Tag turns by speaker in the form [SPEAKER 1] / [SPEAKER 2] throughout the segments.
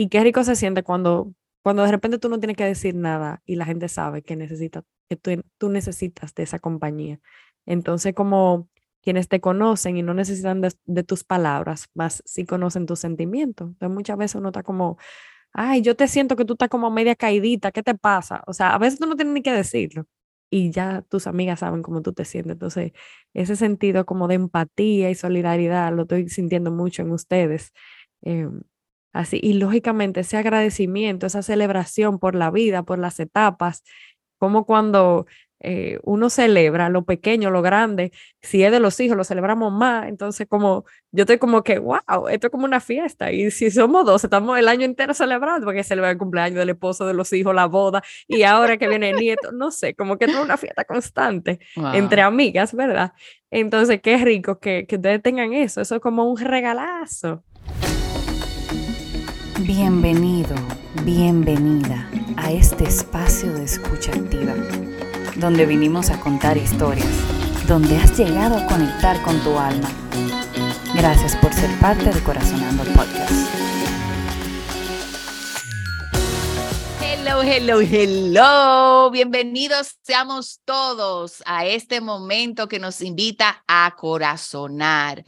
[SPEAKER 1] Y qué rico se siente cuando, cuando de repente tú no tienes que decir nada y la gente sabe que necesita, que tú, necesitas de esa compañía. Entonces, como quienes te conocen y no necesitan de, tus palabras, más si conocen tus sentimientos. Entonces, muchas veces uno está como, ay, yo te siento que tú estás como media caidita, ¿qué te pasa? O sea, a veces tú no tienes ni que decirlo y ya tus amigas saben cómo tú te sientes. Entonces, ese sentido como de empatía y solidaridad lo estoy sintiendo mucho en ustedes. Em, así, y lógicamente ese agradecimiento, esa celebración por la vida, por las etapas, como cuando eh, uno celebra lo pequeño, lo grande, si es de los hijos, lo celebramos más, entonces como yo estoy como que, wow, esto es como una fiesta, y si somos dos, estamos el año entero celebrando, porque celebra el cumpleaños del esposo, de los hijos, la boda, y ahora que viene el nieto, no sé, como que es una fiesta constante entre amigas, ¿verdad? Entonces, qué rico que, que ustedes tengan eso, eso es como un regalazo.
[SPEAKER 2] Bienvenido, bienvenida a este espacio de escucha activa donde vinimos a contar historias, donde has llegado a conectar con tu alma. Gracias por ser parte de Corazonando Podcast.
[SPEAKER 3] Hello, hello, hello. Bienvenidos seamos todos a este momento que nos invita a corazonar,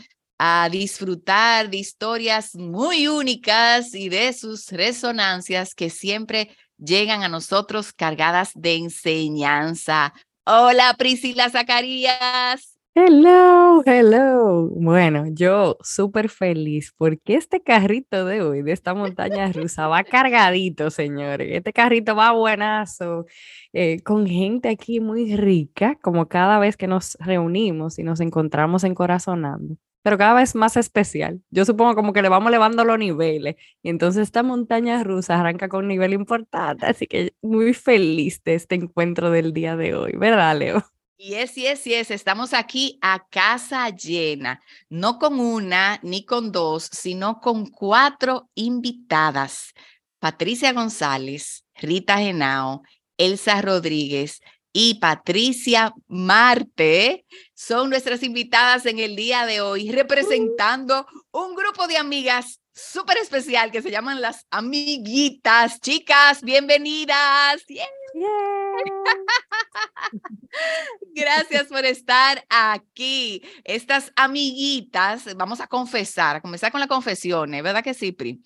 [SPEAKER 3] a disfrutar de historias muy únicas y de sus resonancias que siempre llegan a nosotros cargadas de enseñanza. Hola Priscila Zacarías.
[SPEAKER 1] Hello, hello. Bueno, yo súper feliz porque este carrito de hoy, de esta montaña rusa, va cargadito, señores. Este carrito va buenazo, eh, con gente aquí muy rica, como cada vez que nos reunimos y nos encontramos en Corazonando pero cada vez más especial. Yo supongo como que le vamos elevando los niveles. Y entonces esta montaña rusa arranca con un nivel importante. Así que muy feliz de este encuentro del día de hoy, ¿verdad, Leo?
[SPEAKER 3] Y es, y es, y es, estamos aquí a casa llena, no con una ni con dos, sino con cuatro invitadas. Patricia González, Rita Genao, Elsa Rodríguez y Patricia Marte son nuestras invitadas en el día de hoy, representando un grupo de amigas súper especial que se llaman las amiguitas. Chicas, bienvenidas. Gracias por estar aquí. Estas amiguitas, vamos a confesar, a comenzar con la confesión, ¿eh? ¿verdad que sí, Pri?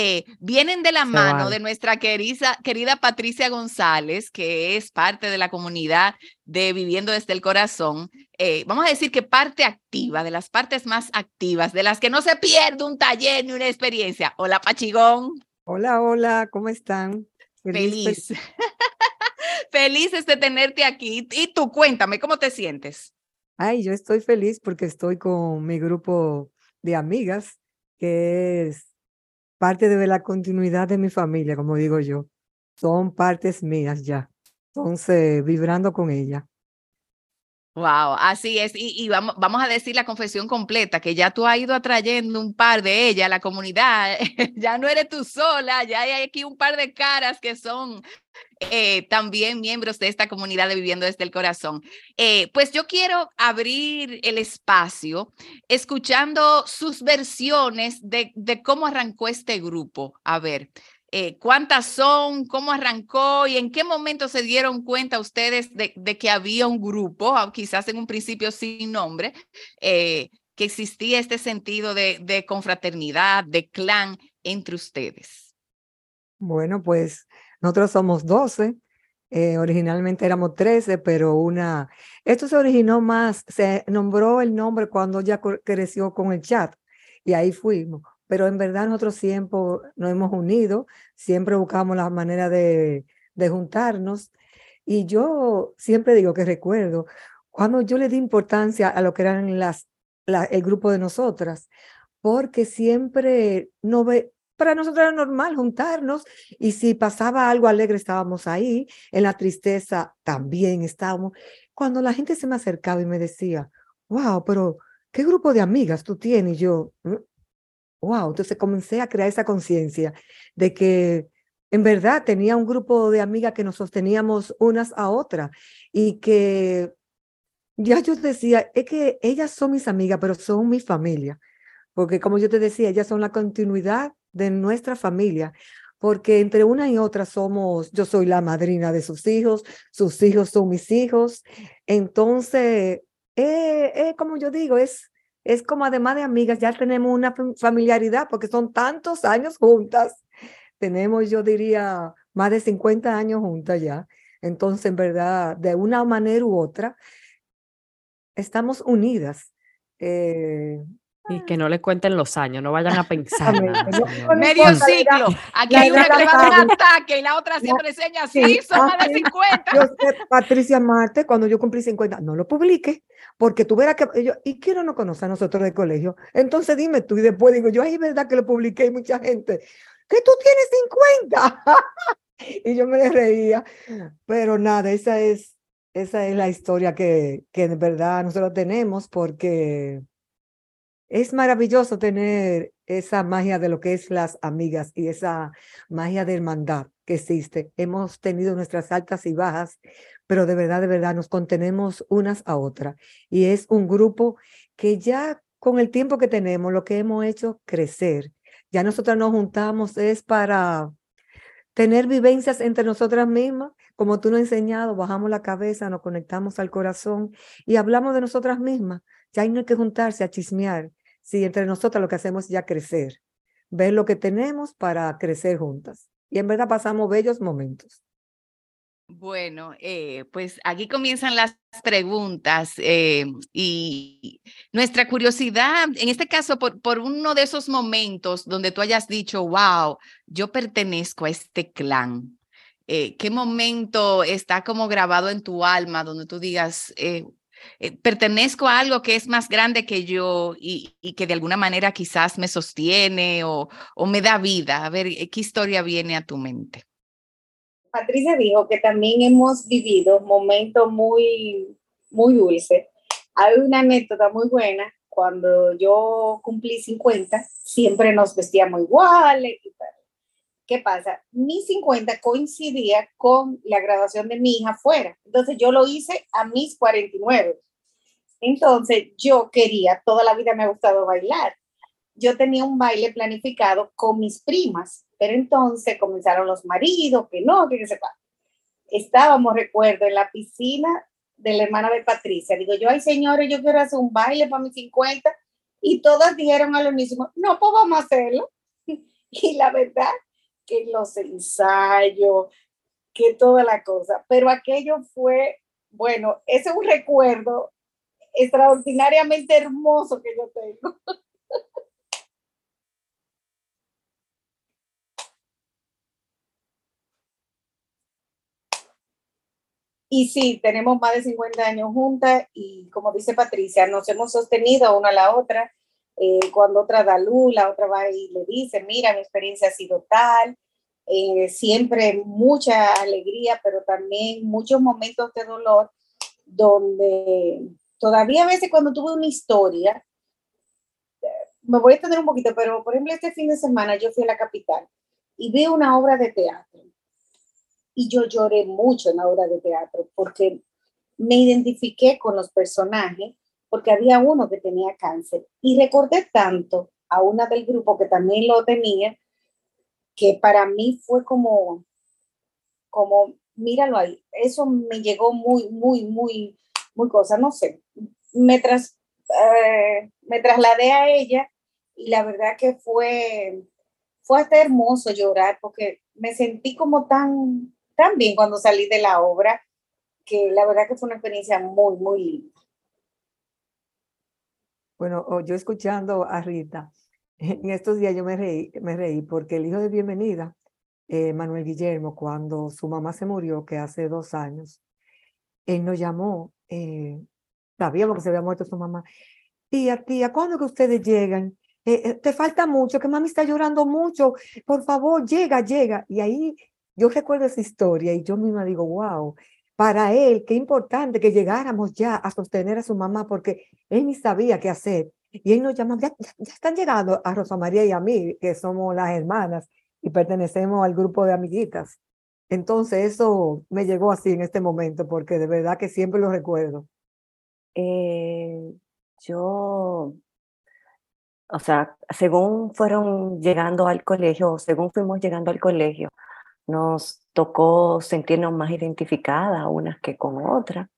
[SPEAKER 3] Eh, vienen de la mano de nuestra querida, querida Patricia González, que es parte de la comunidad de Viviendo desde el Corazón. Eh, vamos a decir que parte activa, de las partes más activas, de las que no se pierde un taller ni una experiencia. Hola, Pachigón.
[SPEAKER 4] Hola, hola, ¿cómo están?
[SPEAKER 3] Feliz. Feliz. de tenerte aquí. Y tú, cuéntame, ¿cómo te sientes?
[SPEAKER 4] Ay, yo estoy feliz porque estoy con mi grupo de amigas, que es parte de la continuidad de mi familia, como digo yo. Son partes mías ya. Entonces, vibrando con ella.
[SPEAKER 3] Wow, así es. Y, vamos, a decir la confesión completa, que ya tú has ido atrayendo un par de ellas a la comunidad. ya no eres tú sola, ya hay aquí un par de caras que son eh, también miembros de esta comunidad de Viviendo desde el Corazón. Eh, pues yo quiero abrir el espacio escuchando sus versiones de cómo arrancó este grupo. A ver, eh, cuántas son, cómo arrancó y en qué momento se dieron cuenta ustedes de, que había un grupo, quizás en un principio sin nombre, que existía este sentido de, de confraternidad, de clan entre ustedes.
[SPEAKER 4] Bueno, pues nosotros somos 12, eh, originalmente éramos 13, pero una... Esto se originó más, se nombró el nombre cuando ya creció con el chat y ahí fuimos. Pero en verdad nosotros siempre nos hemos unido, siempre buscamos la manera de, juntarnos. Y yo siempre digo que recuerdo cuando yo le di importancia a lo que eran las, el grupo de nosotras, porque siempre no ve, para nosotros era normal juntarnos y si pasaba algo alegre estábamos ahí, en la tristeza también estábamos. Cuando la gente se me acercaba y me decía, wow, pero ¿qué grupo de amigas tú tienes? Y yo, wow, entonces comencé a crear esa conciencia de que en verdad tenía un grupo de amigas que nos sosteníamos unas a otras y que ya yo decía, es que ellas son mis amigas, pero son mi familia, porque como yo te decía, ellas son la continuidad de nuestra familia, porque entre una y otra somos, yo soy la madrina de sus hijos, sus hijos son mis hijos. Entonces, eh, eh, como yo digo, es, es como además de amigas, ya tenemos una familiaridad porque son tantos años juntas. Tenemos, yo diría, más de 50 años juntas ya. Entonces, en verdad, de una manera u otra, estamos unidas. Eh,
[SPEAKER 1] y que no le cuenten los años, no vayan a pensar.
[SPEAKER 3] Medio ciclo. Aquí hay una que va a un ataque y la otra siempre enseña así, son más de 50.
[SPEAKER 4] Yo sé, Patricia Marte, cuando yo cumplí 50, no lo publique, porque tú verás que yo, y quiero no conocer a nosotros del colegio. Entonces dime tú, y después digo yo, ay, es verdad que lo publiqué y mucha gente, que tú tienes 50. y yo me reía, pero nada, esa es, esa es la historia que, que en verdad nosotros tenemos, porque es maravilloso tener esa magia de lo que es las amigas y esa magia de hermandad que existe. Hemos tenido nuestras altas y bajas, pero de verdad, de verdad nos contenemos unas a otras. Y es un grupo que ya con el tiempo que tenemos, lo que hemos hecho crecer. Ya nosotras nos juntamos es para tener vivencias entre nosotras mismas, como tú nos has enseñado, bajamos la cabeza, nos conectamos al corazón y hablamos de nosotras mismas. Ya no hay que juntarse a chismear, si entre nosotras lo que hacemos es ya crecer, ver lo que tenemos para crecer juntas. Y en verdad pasamos bellos momentos.
[SPEAKER 3] Bueno, eh, pues aquí comienzan las preguntas eh, y nuestra curiosidad, en este caso, por, por uno de esos momentos donde tú hayas dicho, wow, yo pertenezco a este clan. Eh, ¿Qué momento está como grabado en tu alma donde tú digas, eh, pertenezco a algo que es más grande que yo y, que de alguna manera quizás me sostiene o, o, me da vida. A ver, eh, ¿qué historia viene a tu mente?
[SPEAKER 5] Patricia dijo que también hemos vivido momentos muy, muy dulces. Hay una anécdota muy buena. Cuando yo cumplí 50, siempre nos vestíamos iguales y tal. ¿Qué pasa? Mi 50 coincidía con la graduación de mi hija fuera. Entonces yo lo hice a mis 49. Entonces yo quería, toda la vida me ha gustado bailar. Yo tenía un baile planificado con mis primas, pero entonces comenzaron los maridos, que no, que sé Estábamos, recuerdo, en la piscina de la hermana de Patricia. Digo yo, ay señores, yo quiero hacer un baile para mis 50. Y todas dijeron a lo mismo, no, pues vamos a hacerlo. Y la verdad que los ensayos, que toda la cosa. Pero aquello fue, bueno, ese es un recuerdo extraordinariamente hermoso que yo tengo. Y sí, tenemos más de 50 años juntas y como dice Patricia, nos hemos sostenido una a la otra eh, cuando otra da luz, la otra va y le dice, mira, mi experiencia ha sido tal, eh, siempre mucha alegría, pero también muchos momentos de dolor donde todavía a veces cuando tuve una historia, me voy a tener un poquito, pero por ejemplo este fin de semana yo fui a la capital y vi una obra de teatro. Y yo lloré mucho en la obra de teatro porque me identifiqué con los personajes porque había uno que tenía cáncer y recordé tanto a una del grupo que también lo tenía, que para mí fue como, como, míralo ahí, eso me llegó muy, muy, muy, muy cosa, no sé, me, tras, eh, me trasladé a ella y la verdad que fue, fue hasta hermoso llorar porque me sentí como tan, tan bien cuando salí de la obra, que la verdad que fue una experiencia muy, muy linda.
[SPEAKER 4] Bueno, yo escuchando a Rita, en estos días yo me reí, me reí porque el hijo de bienvenida, eh, Manuel Guillermo, cuando su mamá se murió, que hace dos años, él nos llamó, eh, sabíamos que se había muerto su mamá. Tía, tía, ¿cuándo que ustedes llegan? Eh, te falta mucho, que mami está llorando mucho, por favor, llega, llega. Y ahí yo recuerdo esa historia y yo misma digo, wow, para él, qué importante que llegáramos ya a sostener a su mamá, porque él ni sabía qué hacer. Y él nos llama, ya, están llegando a Rosa María y a mí, que somos las hermanas y pertenecemos al grupo de amiguitas. Entonces eso me llegó así en este momento, porque de verdad que siempre lo recuerdo.
[SPEAKER 6] Eh, yo o sea, según fueron llegando al colegio, según fuimos llegando al colegio, nos tocó sentirnos más identificadas unas que con otras.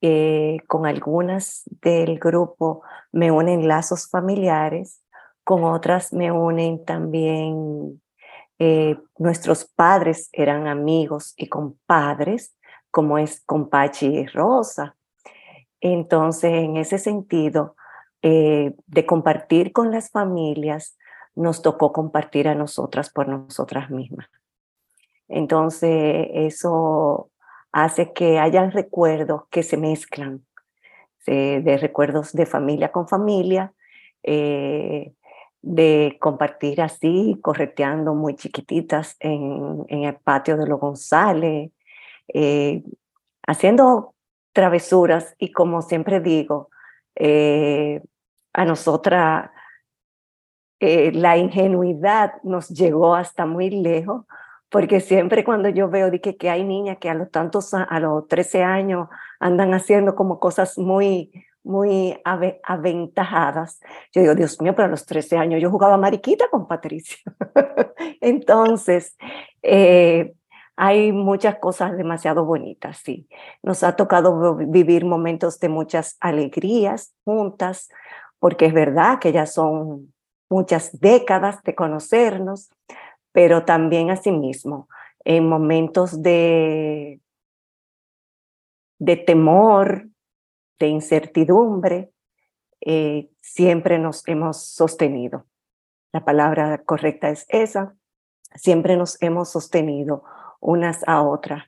[SPEAKER 6] Eh, con algunas del grupo me unen lazos familiares, con otras me unen también eh, nuestros padres eran amigos y compadres, como es con Pachi y Rosa. Entonces, en ese sentido, eh, de compartir con las familias, nos tocó compartir a nosotras por nosotras mismas. Entonces, eso hace que hayan recuerdos que se mezclan, de recuerdos de familia con familia, eh, de compartir así, correteando muy chiquititas en, el patio de los González, eh, haciendo travesuras y como siempre digo, eh, a nosotras la ingenuidad nos llegó hasta muy lejos porque siempre cuando yo veo que, que hay niñas que a los tantos, a los 13 años andan haciendo como cosas muy, muy aventajadas, yo digo, Dios mío, pero a los 13 años yo jugaba mariquita con Patricia. Entonces, eh, hay muchas cosas demasiado bonitas, sí. Nos ha tocado vivir momentos de muchas alegrías juntas, porque es verdad que ya son muchas décadas de conocernos, pero también asimismo en momentos de, de temor, de incertidumbre, eh, siempre nos hemos sostenido. La palabra correcta es esa, siempre nos hemos sostenido unas a otras.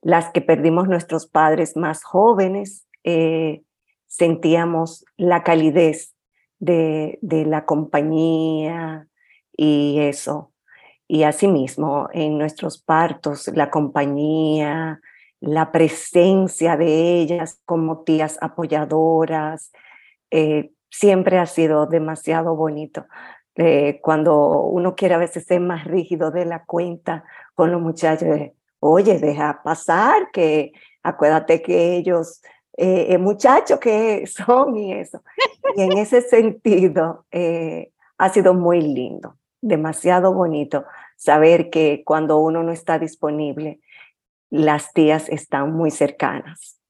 [SPEAKER 6] Las que perdimos nuestros padres más jóvenes, eh, sentíamos la calidez de, de la compañía y eso y asimismo en nuestros partos, la compañía, la presencia de ellas como tías apoyadoras, eh, siempre ha sido demasiado bonito. Eh, cuando uno quiere a veces ser más rígido de la cuenta con los muchachos, oye, deja pasar, que acuérdate que ellos, eh, muchachos que son y eso. Y en ese sentido, ha sido muy lindo demasiado bonito saber que cuando uno no está disponible, las tías están muy cercanas.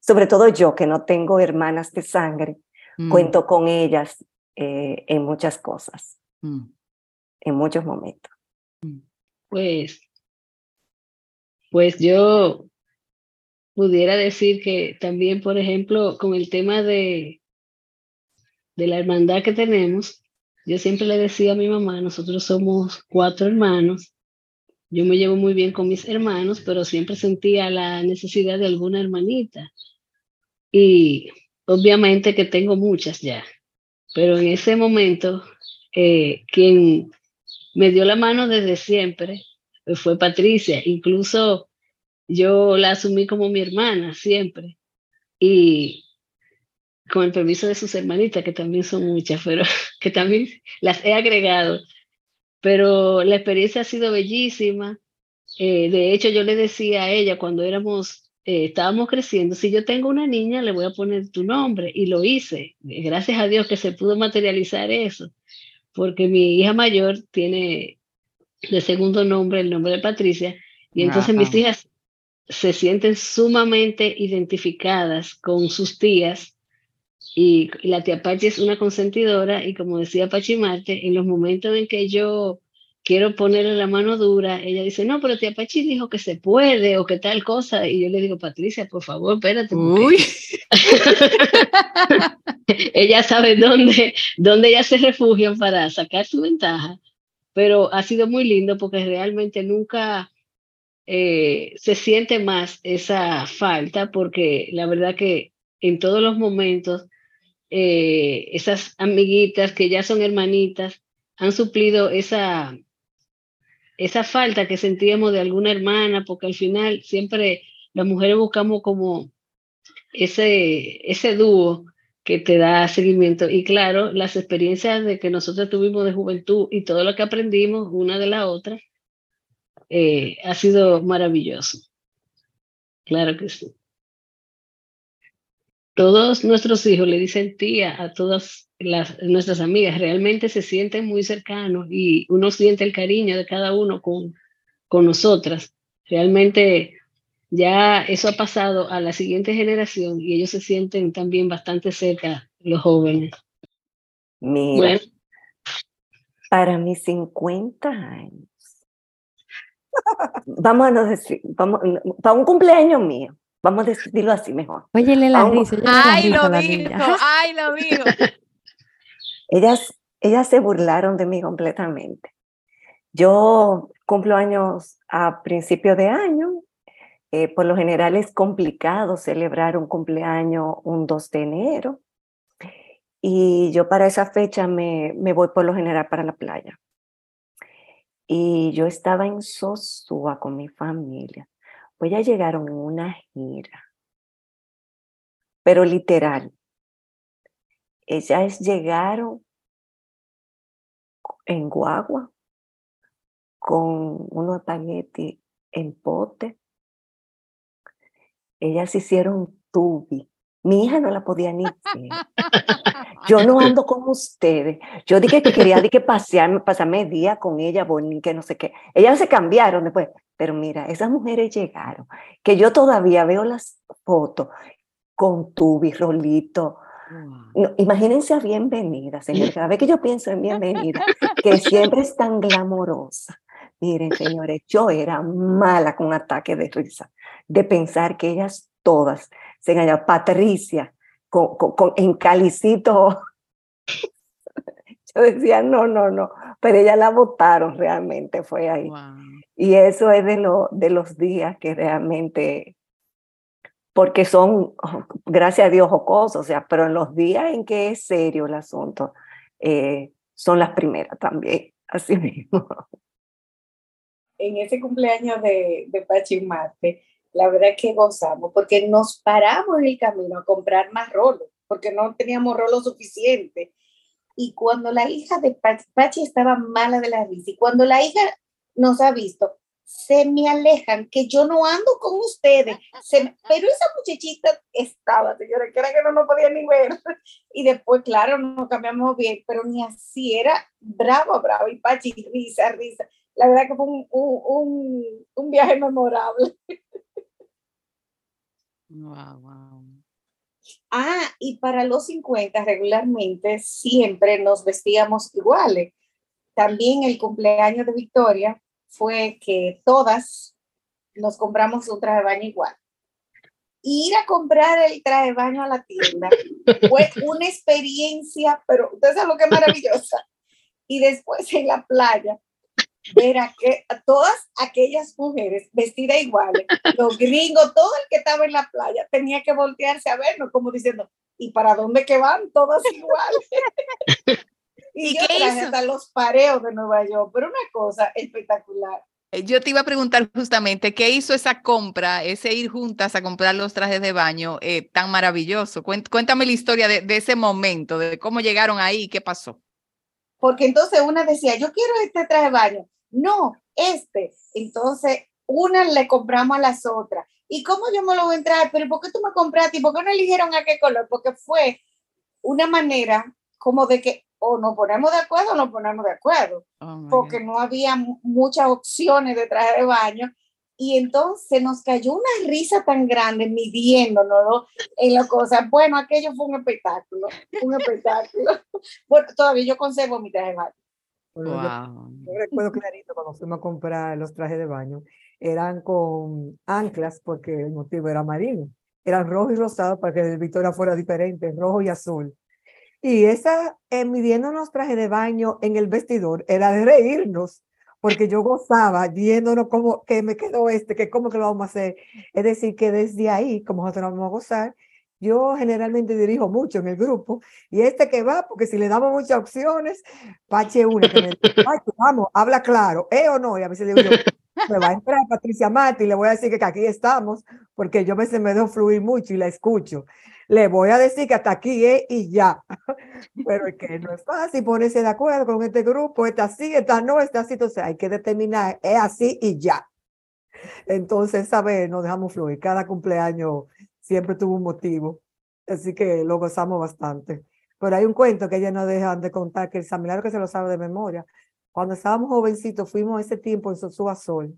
[SPEAKER 6] Sobre todo yo, que no tengo hermanas de sangre, mm. cuento con ellas eh, en muchas cosas, mm. en muchos momentos.
[SPEAKER 7] Mm. Pues, pues yo pudiera decir que también, por ejemplo, con el tema de, de la hermandad que tenemos, yo siempre le decía a mi mamá, nosotros somos cuatro hermanos, yo me llevo muy bien con mis hermanos, pero siempre sentía la necesidad de alguna hermanita. Y obviamente que tengo muchas ya, pero en ese momento, eh, quien me dio la mano desde siempre fue Patricia. Incluso yo la asumí como mi hermana siempre. Y con el permiso de sus hermanitas, que también son muchas, pero que también las he agregado. Pero la experiencia ha sido bellísima. Eh, de hecho, yo le decía a ella cuando éramos, eh, estábamos creciendo, si yo tengo una niña, le voy a poner tu nombre. Y lo hice. Gracias a Dios que se pudo materializar eso. Porque mi hija mayor tiene de segundo nombre el nombre de Patricia. Y entonces mis hijas se sienten sumamente identificadas con sus tías y, la tía Pachi es una consentidora y como decía Pachi Marte, en los momentos en que yo quiero ponerle la mano dura, ella dice, no, pero tía Pachi dijo que se puede o que tal cosa. Y yo le digo, Patricia, por favor, espérate. Uy. ella sabe dónde, dónde ella se refugia para sacar su ventaja. Pero ha sido muy lindo porque realmente nunca eh, se siente más esa falta porque la verdad que en todos los momentos eh, esas amiguitas que ya son hermanitas han suplido esa, esa falta que sentíamos de alguna hermana, porque al final siempre las mujeres buscamos como ese, ese dúo que te da seguimiento. Y claro, las experiencias de que nosotros tuvimos de juventud y todo lo que aprendimos una de la otra, eh, ha sido maravilloso. Claro que sí. Todos nuestros hijos le dicen tía a todas las, nuestras amigas, realmente se sienten muy cercanos y uno siente el cariño de cada uno con, con nosotras. Realmente ya eso ha pasado a la siguiente generación y ellos se sienten también bastante cerca, los jóvenes.
[SPEAKER 6] Mira, para mis 50 años, vamos a decir, vamos, para un cumpleaños mío, vamos a decirlo así mejor.
[SPEAKER 1] Óyele la risa.
[SPEAKER 3] Ay, lo dijo, ay, lo dijo.
[SPEAKER 6] Ellas, ellas se burlaron de mí completamente. Yo cumplo años a principio de año. Eh, por lo general es complicado celebrar un cumpleaños un 2 de enero. Y yo para esa fecha me, me voy por lo general para la playa. Y yo estaba en Sosúa con mi familia. Pues llegaron una gira. Pero literal. Ellas llegaron en guagua con unos espagueti en pote. Ellas hicieron tubi mi hija no la podía ni ver. Yo no ando con ustedes. Yo dije que quería que pasearme, pasarme día con ella, bonita, no sé qué. Ellas se cambiaron después. Pero mira, esas mujeres llegaron, que yo todavía veo las fotos con tu birrolito. imagínense a bienvenida, señor. Cada vez que yo pienso en bienvenida, que siempre es tan glamorosa. Miren, señores, yo era mala con ataque de risa, de pensar que ellas todas se llama Patricia, con, con, en Calicito. Yo decía, no, no, no, pero ella la votaron realmente, fue ahí. Y eso es de, lo, de los días que realmente, porque son, gracias a Dios, jocosos, o sea, pero en los días en que es serio el asunto, eh, son las primeras también, así mismo.
[SPEAKER 5] En ese cumpleaños de, de Pachimate, la verdad es que gozamos, porque nos paramos en el camino a comprar más rolos, porque no teníamos rolos suficiente. Y cuando la hija de Pachi, estaba mala de la risa, y cuando la hija nos ha visto, se me alejan, que yo no ando con ustedes. pero esa muchachita estaba, señora, que era que no nos podía ni ver. Y después, claro, nos cambiamos bien, pero ni así, era bravo, bravo. Y Pachi, risa, risa. La verdad que fue un, un, un viaje memorable. Ah, y para los 50 regularmente siempre nos vestíamos iguales. También el cumpleaños de Victoria fue que todas nos compramos un traje de baño igual. Ir a comprar el traje de baño a la tienda fue una experiencia, pero ustedes saben lo que es maravillosa. Y después en la playa ver a, que, a todas aquellas mujeres vestidas iguales, los gringos, todo el que estaba en la playa tenía que voltearse a vernos como diciendo, ¿y para dónde que van? Todas iguales. y, yo traje hasta los pareos de Nueva York, pero una cosa espectacular.
[SPEAKER 3] Eh, yo te iba a preguntar justamente, ¿qué hizo esa compra, ese ir juntas a comprar los trajes de baño eh, tan maravilloso? Cuéntame la historia de, de ese momento, de cómo llegaron ahí, qué pasó
[SPEAKER 5] porque entonces una decía, yo quiero este traje de baño, no, este. Entonces, una le compramos a las otras. ¿Y cómo yo me lo voy a entrar? Pero ¿por qué tú me compraste? ¿Y por qué no eligieron a qué color? Porque fue una manera como de que o nos ponemos de acuerdo o nos ponemos de acuerdo. Oh, porque no había muchas opciones de traje de baño. Y entonces nos cayó una risa tan grande midiéndonos en la cosa. Bueno, aquello fue un espectáculo, un espectáculo. Bueno, todavía yo conservo mi traje de baño.
[SPEAKER 4] Yo, recuerdo clarito cuando fuimos a comprar los trajes de baño, eran con anclas porque el motivo era marino. Eran rojo y rosado para que el Victoria fuera diferente, rojo y azul. Y esa, eh, midiendo los trajes de baño en el vestidor, era de reírnos, porque yo gozaba viéndonos cómo que me quedó este, que cómo que lo vamos a hacer. Es decir, que desde ahí, como nosotros vamos a gozar, yo generalmente dirijo mucho en el grupo y este que va, porque si le damos muchas opciones, Pache una, que me dice, vamos, habla claro, ¿eh o no? Y a veces digo yo, me va a entrar Patricia Mati y le voy a decir que aquí estamos, porque yo a veces me dejo fluir mucho y la escucho. Le voy a decir que hasta aquí es y ya. Pero es que no es fácil ponerse de acuerdo con este grupo, está así, está no, está así, entonces hay que determinar, es así y ya. Entonces, ver, nos dejamos fluir. Cada cumpleaños siempre tuvo un motivo. Así que lo gozamos bastante. Pero hay un cuento que ella no dejan de contar, que el San Milagro que se lo sabe de memoria. Cuando estábamos jovencitos, fuimos ese tiempo en Sosúa Sol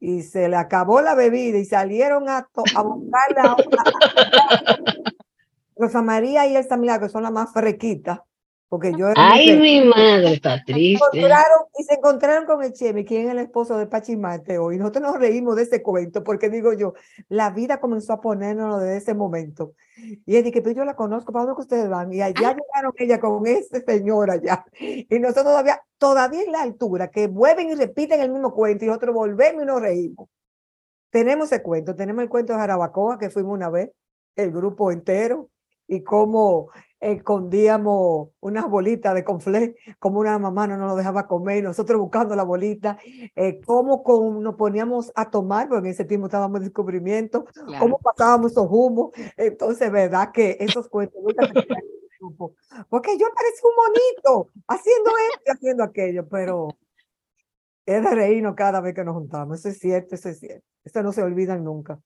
[SPEAKER 4] y se le acabó la bebida y salieron a, a buscarla. Rosa María y el San Milagro son las más frequitas porque yo
[SPEAKER 7] Ay, mi madre, Patricia.
[SPEAKER 4] y se encontraron con el Chemi, quien es el esposo de Pachimarte hoy. Nosotros nos reímos de ese cuento, porque digo yo, la vida comenzó a ponernos desde ese momento. Y él dije, pero yo la conozco, ¿para dónde ustedes van? Y allá llegaron ella con ese señor allá. Y nosotros todavía, todavía en la altura, que vuelven y repiten el mismo cuento y nosotros volvemos y nos reímos. Tenemos ese cuento, tenemos el cuento de Jarabacoa, que fuimos una vez, el grupo entero, y cómo escondíamos unas bolitas de conflé, como una mamá no nos dejaba comer, nosotros buscando la bolita, eh, cómo con, nos poníamos a tomar, porque en ese tiempo estábamos en descubrimiento, cómo pasábamos esos humos. Entonces, verdad que esos cuentos porque yo parecía un monito haciendo esto y haciendo aquello, pero es de reírnos cada vez que nos juntamos. Eso es cierto, eso es cierto. Eso no se olvidan nunca.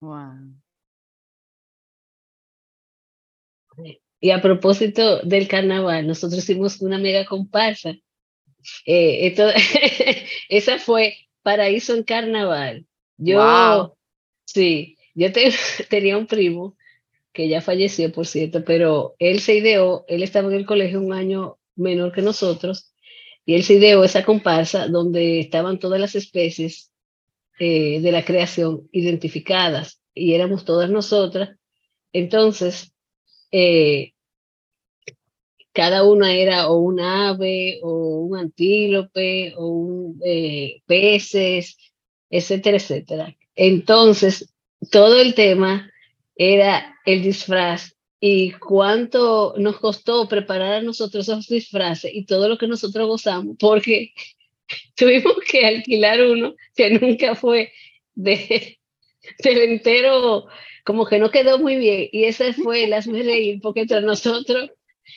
[SPEAKER 7] Wow. Y a propósito del carnaval, nosotros hicimos una mega comparsa. Eh, esa fue Paraíso en Carnaval. Yo, sí, yo tenía un primo que ya falleció, por cierto, pero él se ideó, él estaba en el colegio un año menor que nosotros, y él se ideó esa comparsa donde estaban todas las especies eh, de la creación identificadas, y éramos todas nosotras. Entonces, eh, cada una era o un ave o un antílope o un, eh, peces, etcétera, etcétera. Entonces, todo el tema era el disfraz y cuánto nos costó preparar a nosotros esos disfraces y todo lo que nosotros gozamos, porque tuvimos que alquilar uno que nunca fue de, del entero como que no quedó muy bien. Y esa fue el hazme reír, porque entre nosotros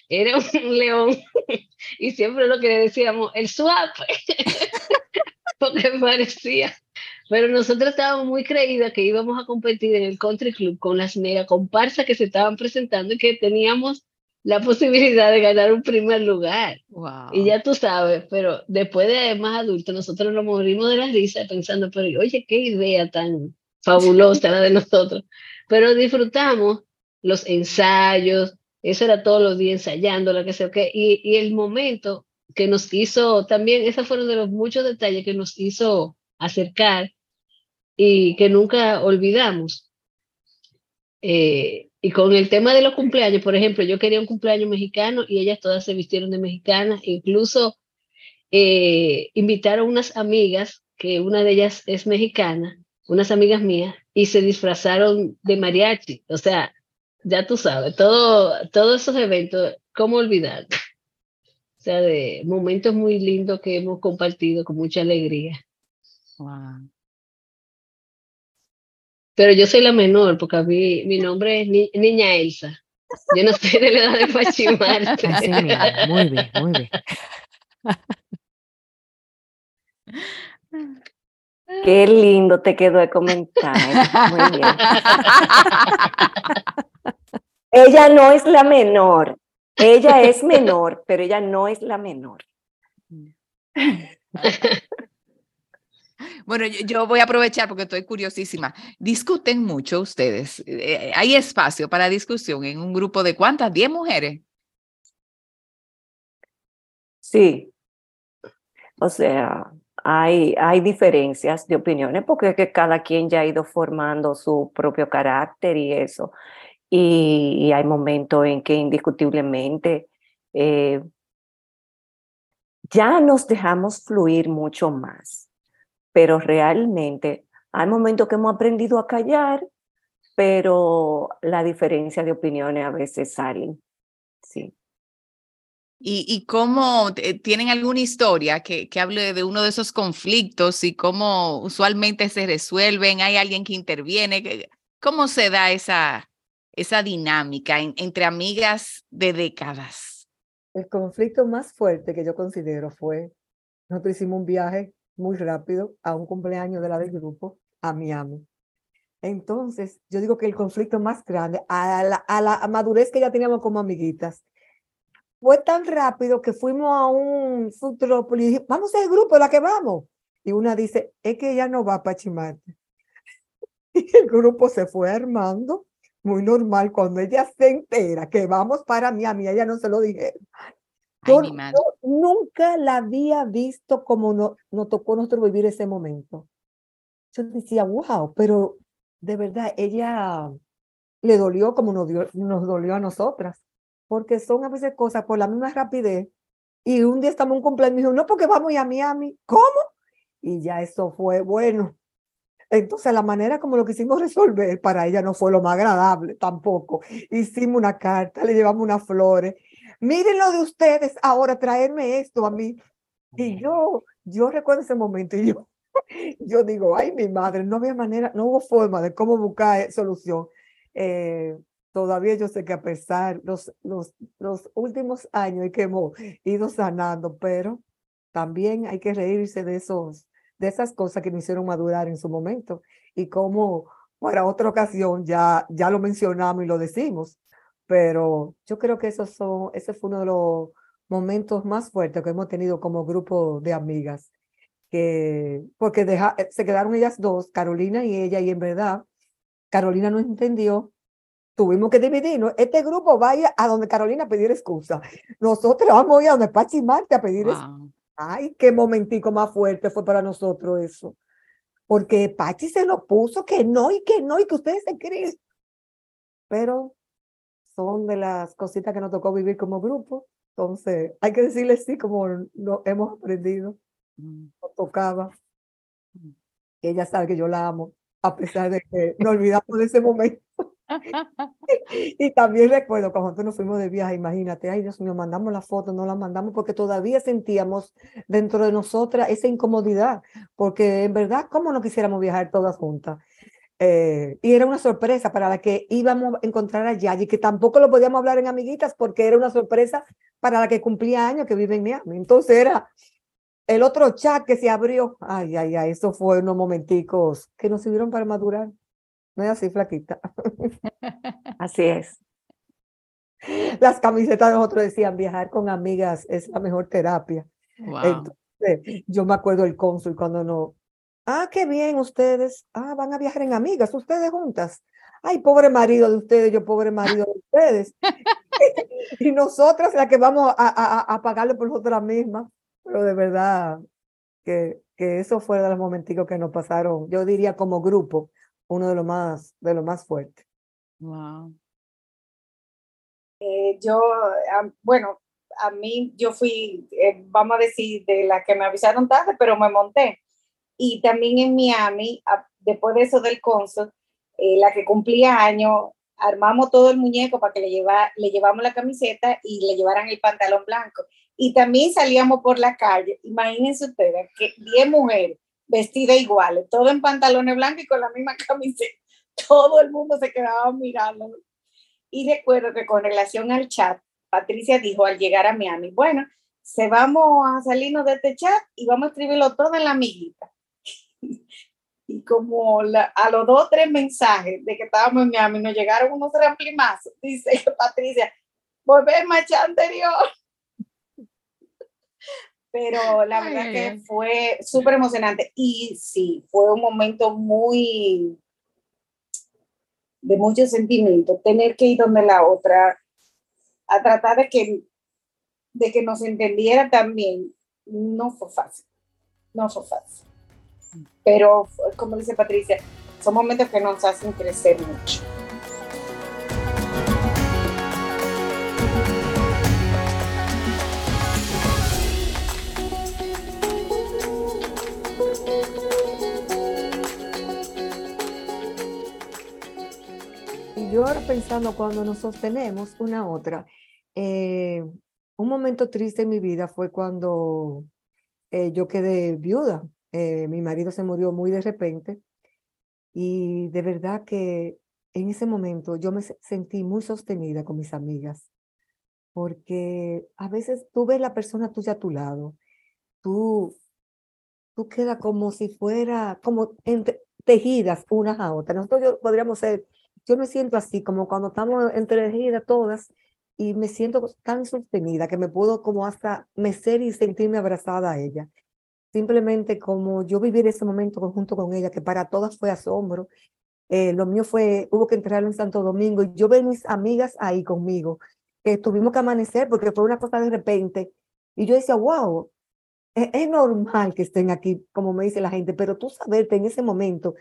[SPEAKER 7] era un león y siempre lo que le decíamos, el swap, porque parecía. Pero nosotros estábamos muy creídas que íbamos a competir en el country club con las mega comparsas que se estaban presentando y que teníamos la posibilidad de ganar un primer lugar. Y ya tú sabes, pero después de más adultos, nosotros nos morimos de la risa pensando, pero oye, qué idea tan fabulosa la de nosotros pero disfrutamos los ensayos, eso era todos los días ensayando, lo que sea, okay, y, y el momento que nos hizo también, esos fueron de los muchos detalles que nos hizo acercar y que nunca olvidamos. Eh, y con el tema de los cumpleaños, por ejemplo, yo quería un cumpleaños mexicano y ellas todas se vistieron de mexicanas, incluso eh, invitaron unas amigas, que una de ellas es mexicana, unas amigas mías, y se disfrazaron de mariachi. O sea, ya tú sabes, todo, todos esos eventos, ¿cómo olvidar? O sea, de momentos muy lindos que hemos compartido con mucha alegría. Pero yo soy la menor, porque a mí mi nombre es Niña Elsa. Yo no soy de la edad de Pachimarte.
[SPEAKER 1] muy bien, muy bien.
[SPEAKER 6] Qué lindo te quedó de comentar. Muy bien. ella no es la menor. Ella es menor, pero ella no es la menor.
[SPEAKER 3] Bueno, yo, voy a aprovechar porque estoy curiosísima. ¿Discuten mucho ustedes? Eh, ¿Hay espacio para discusión en un grupo de cuántas? ¿Diez mujeres?
[SPEAKER 6] Sí. O sea, hay, hay diferencias de opiniones porque cada quien ya ha ido formando su propio carácter y eso. Y, hay momentos en que indiscutiblemente eh, ya nos dejamos fluir mucho más, pero realmente hay momentos que hemos aprendido a callar, pero la diferencia de opiniones a veces salen. Sí.
[SPEAKER 3] Y, cómo eh, tienen alguna historia que, que hable de uno de esos conflictos y cómo usualmente se resuelven, hay alguien que interviene, cómo se da esa, esa dinámica entre amigas de décadas.
[SPEAKER 4] El conflicto más fuerte que yo considero fue, nosotros hicimos un viaje muy rápido a un cumpleaños de la del grupo a Miami. Entonces, yo digo que el conflicto más grande, a la, a la madurez que ya teníamos como amiguitas, fue tan rápido que fuimos a un futuro y dije, vamos al grupo, la que vamos. Y una dice, es que ella no va para Chimarte. Y el grupo se fue armando, muy normal, cuando ella se entera que vamos para Miami, ella no se lo dijeron. Yo, nunca la había visto como no, nos tocó nosotros vivir ese momento. Yo decía, wow, pero de verdad, ella le dolió como nos, nos dolió a nosotras, porque son a veces cosas por la misma rapidez. Y un día estamos en un cumpleaños y dijo, no, porque vamos a Miami. ¿Cómo? Y ya eso fue bueno. Entonces, la manera como lo quisimos resolver para ella no fue lo más agradable tampoco. Hicimos una carta, le llevamos unas flores. Miren lo de ustedes ahora, traerme esto a mí. Y yo, yo recuerdo ese momento y yo, yo digo, ay, mi madre, no había manera, no hubo forma de cómo buscar solución. Eh, todavía yo sé que a pesar los, los, los últimos años que hemos ido sanando, pero también hay que reírse de esos, de esas cosas que me hicieron madurar en su momento y como para otra ocasión ya, ya lo mencionamos y lo decimos, pero yo creo que esos son, ese fue uno de los momentos más fuertes que hemos tenido como grupo de amigas que, porque deja, eh, se quedaron ellas dos, Carolina y ella, y en verdad, Carolina no entendió, tuvimos que dividirnos. Este grupo vaya a donde Carolina a pedir excusa. Nosotros vamos a ir a donde Pachi Marte a pedir excusa. Ay, qué momentico más fuerte fue para nosotros eso. Porque Pachi se lo puso que no y que no y que ustedes se creen. Pero son de las cositas que nos tocó vivir como grupo. Entonces, hay que decirle sí como lo hemos aprendido. Mm. tocaba. Mm. Ella sabe que yo la amo, a pesar de que no olvidamos de ese momento. y también recuerdo cuando nosotros nos fuimos de viaje, imagínate, ay Dios mío, mandamos la foto, no la mandamos porque todavía sentíamos dentro de nosotras esa incomodidad, porque en verdad, ¿cómo no quisiéramos viajar todas juntas? Eh, y era una sorpresa para la que íbamos a encontrar a Yayi, que tampoco lo podíamos hablar en amiguitas porque era una sorpresa para la que cumplía años que vive en Miami. Entonces era el otro chat que se abrió, ay, ay, ay, eso fue unos momenticos que nos sirvieron para madurar. No es así, flaquita.
[SPEAKER 6] así es.
[SPEAKER 4] Las camisetas de nosotros decían, viajar con amigas es la mejor terapia. Entonces, yo me acuerdo el cónsul cuando no, ah, qué bien ustedes, ah, van a viajar en amigas, ustedes juntas. Ay, pobre marido de ustedes, yo pobre marido de ustedes. y nosotras la que vamos a, a, a pagarle por nosotras mismas. Pero de verdad que, que eso fue de los momenticos que nos pasaron, yo diría como grupo, uno de los más, de los más fuertes.
[SPEAKER 5] Wow. Eh, yo, bueno, a mí yo fui, eh, vamos a decir, de la que me avisaron tarde, pero me monté. Y también en Miami, después de eso del concert, eh, la que cumplía año, armamos todo el muñeco para que le, lleva, le llevamos la camiseta y le llevaran el pantalón blanco. Y también salíamos por la calle, imagínense ustedes, que 10 mujeres vestidas iguales, todo en pantalones blancos y con la misma camiseta. Todo el mundo se quedaba mirando. Y recuerdo que con relación al chat, Patricia dijo al llegar a Miami, bueno, se vamos a salirnos de este chat y vamos a escribirlo todo en la amiguita. y como a los dos o tres mensajes de que estábamos en Miami, nos llegaron unos ramplimazos, dice Patricia, volvemos al chat anterior pero la verdad que fue súper emocionante y sí, fue un momento muy de mucho sentimiento, tener que ir donde la otra a tratar de que, de que nos entendiera también, no fue fácil, no fue fácil. Pero, como dice Patricia, son momentos que nos hacen crecer mucho.
[SPEAKER 4] Yo ahora pensando cuando nos sostenemos una otra, eh, un momento triste en mi vida fue cuando eh, yo quedé viuda. Eh, mi marido se murió muy de repente y de verdad que en ese momento yo me sentí muy sostenida con mis amigas, porque a veces tú ves la persona tuya a tu lado, tú, tú quedas como si fuera, como entre, tejidas unas a otras. Nosotros podríamos ser, yo me siento así, como cuando estamos entretejidas todas, y me siento tan sostenida que me puedo como hasta mecer y sentirme abrazada a ella. Simplemente como yo vivir ese momento junto con ella, que para todas fue asombro. Eh, lo mío fue, hubo que entrarlo en Santo Domingo y yo veo mis amigas ahí conmigo, que tuvimos que amanecer porque fue una cosa de repente. Y yo decía, wow, es, es, normal que estén aquí, como me dice la gente, pero tú saberte en ese momento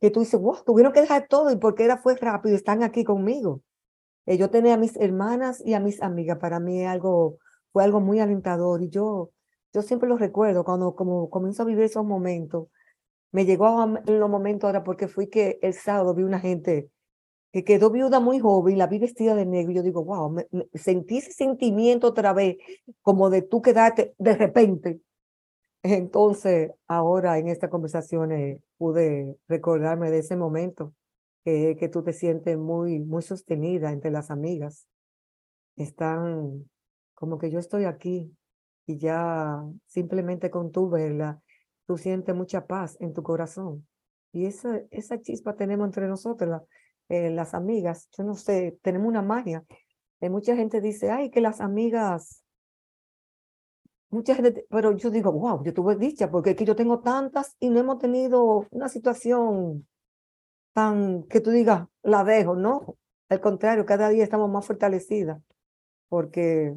[SPEAKER 4] que tú dices, wow, tuvieron que dejar todo y porque era fue rápido, están aquí conmigo. Eh, yo tenía a mis hermanas y a mis amigas, para mí algo, fue algo muy alentador y yo, yo siempre lo recuerdo cuando como comienzo a vivir esos momentos. Me llegó en los momentos ahora porque fui que el sábado vi una gente que quedó viuda muy joven, la vi vestida de negro y yo digo, wow, sentí ese sentimiento otra vez, como de tú quedarte de repente. Entonces, ahora en esta conversación eh, pude recordarme de ese momento que, tú te sientes muy, muy sostenida entre las amigas. Están como que yo estoy aquí y ya simplemente con tu verla, tú sientes mucha paz en tu corazón. Y esa, esa chispa tenemos entre nosotros, eh, las amigas. Yo no sé, tenemos una magia. Eh, mucha gente dice, ay, que las amigas mucha gente, pero yo digo, wow, yo tuve dicha, porque aquí yo tengo tantas y no hemos tenido una situación que tú digas, la dejo, no. Al contrario, cada día estamos más fortalecidas porque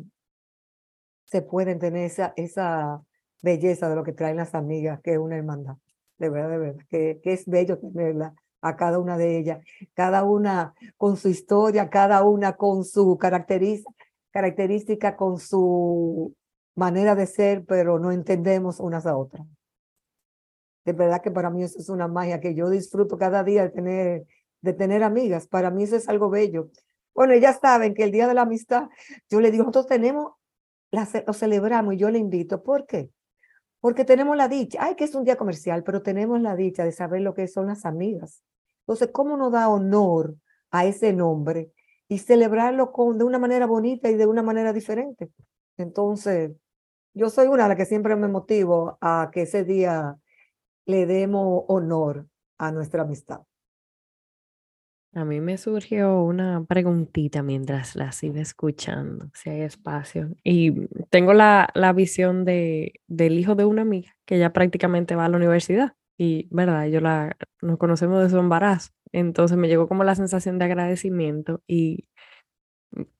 [SPEAKER 4] se pueden tener esa, esa belleza de lo que traen las amigas, que es una hermandad. De verdad, de verdad, que, que es bello tenerla a cada una de ellas, cada una con su historia, cada una con su característica, característica con su manera de ser, pero no entendemos unas a otras de verdad que para mí eso es una magia que yo disfruto cada día de tener, de tener amigas. Para mí eso es algo bello. Bueno, ellas saben que el Día de la Amistad, yo le digo, nosotros tenemos, la, lo celebramos y yo le invito. ¿Por qué? Porque tenemos la dicha, ay, que es un día comercial, pero tenemos la dicha de saber lo que son las amigas. Entonces, ¿cómo nos da honor a ese nombre y celebrarlo con, de una manera bonita y de una manera diferente? Entonces, yo soy una de las que siempre me motivo a que ese día le demos honor a nuestra amistad.
[SPEAKER 1] A mí me surgió una preguntita mientras la iba escuchando, si hay espacio. Y tengo la, la visión de, del hijo de una amiga que ya prácticamente va a la universidad. Y, ¿verdad? Yo la, nos conocemos de su embarazo. Entonces me llegó como la sensación de agradecimiento y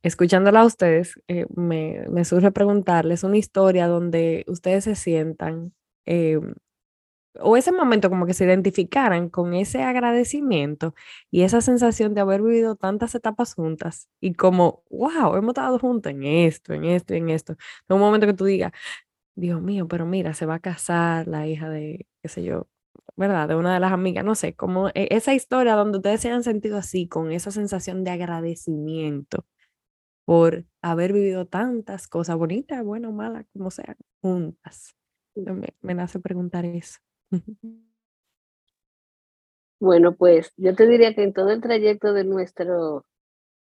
[SPEAKER 1] escuchándola a ustedes, eh, me, me, surge preguntarles una historia donde ustedes se sientan eh, o ese momento como que se identificaran con ese agradecimiento y esa sensación de haber vivido tantas etapas juntas y como, wow, hemos estado juntos en esto, en esto, en esto. De un momento que tú digas, Dios mío, pero mira, se va a casar la hija de, qué sé yo, ¿verdad? De una de las amigas, no sé, como e, esa historia donde ustedes se han sentido así, con esa sensación de agradecimiento por haber vivido tantas cosas bonitas, buenas malas, como sean, juntas. Me, me nace preguntar eso.
[SPEAKER 7] Bueno, pues yo te diría que en todo el trayecto de nuestro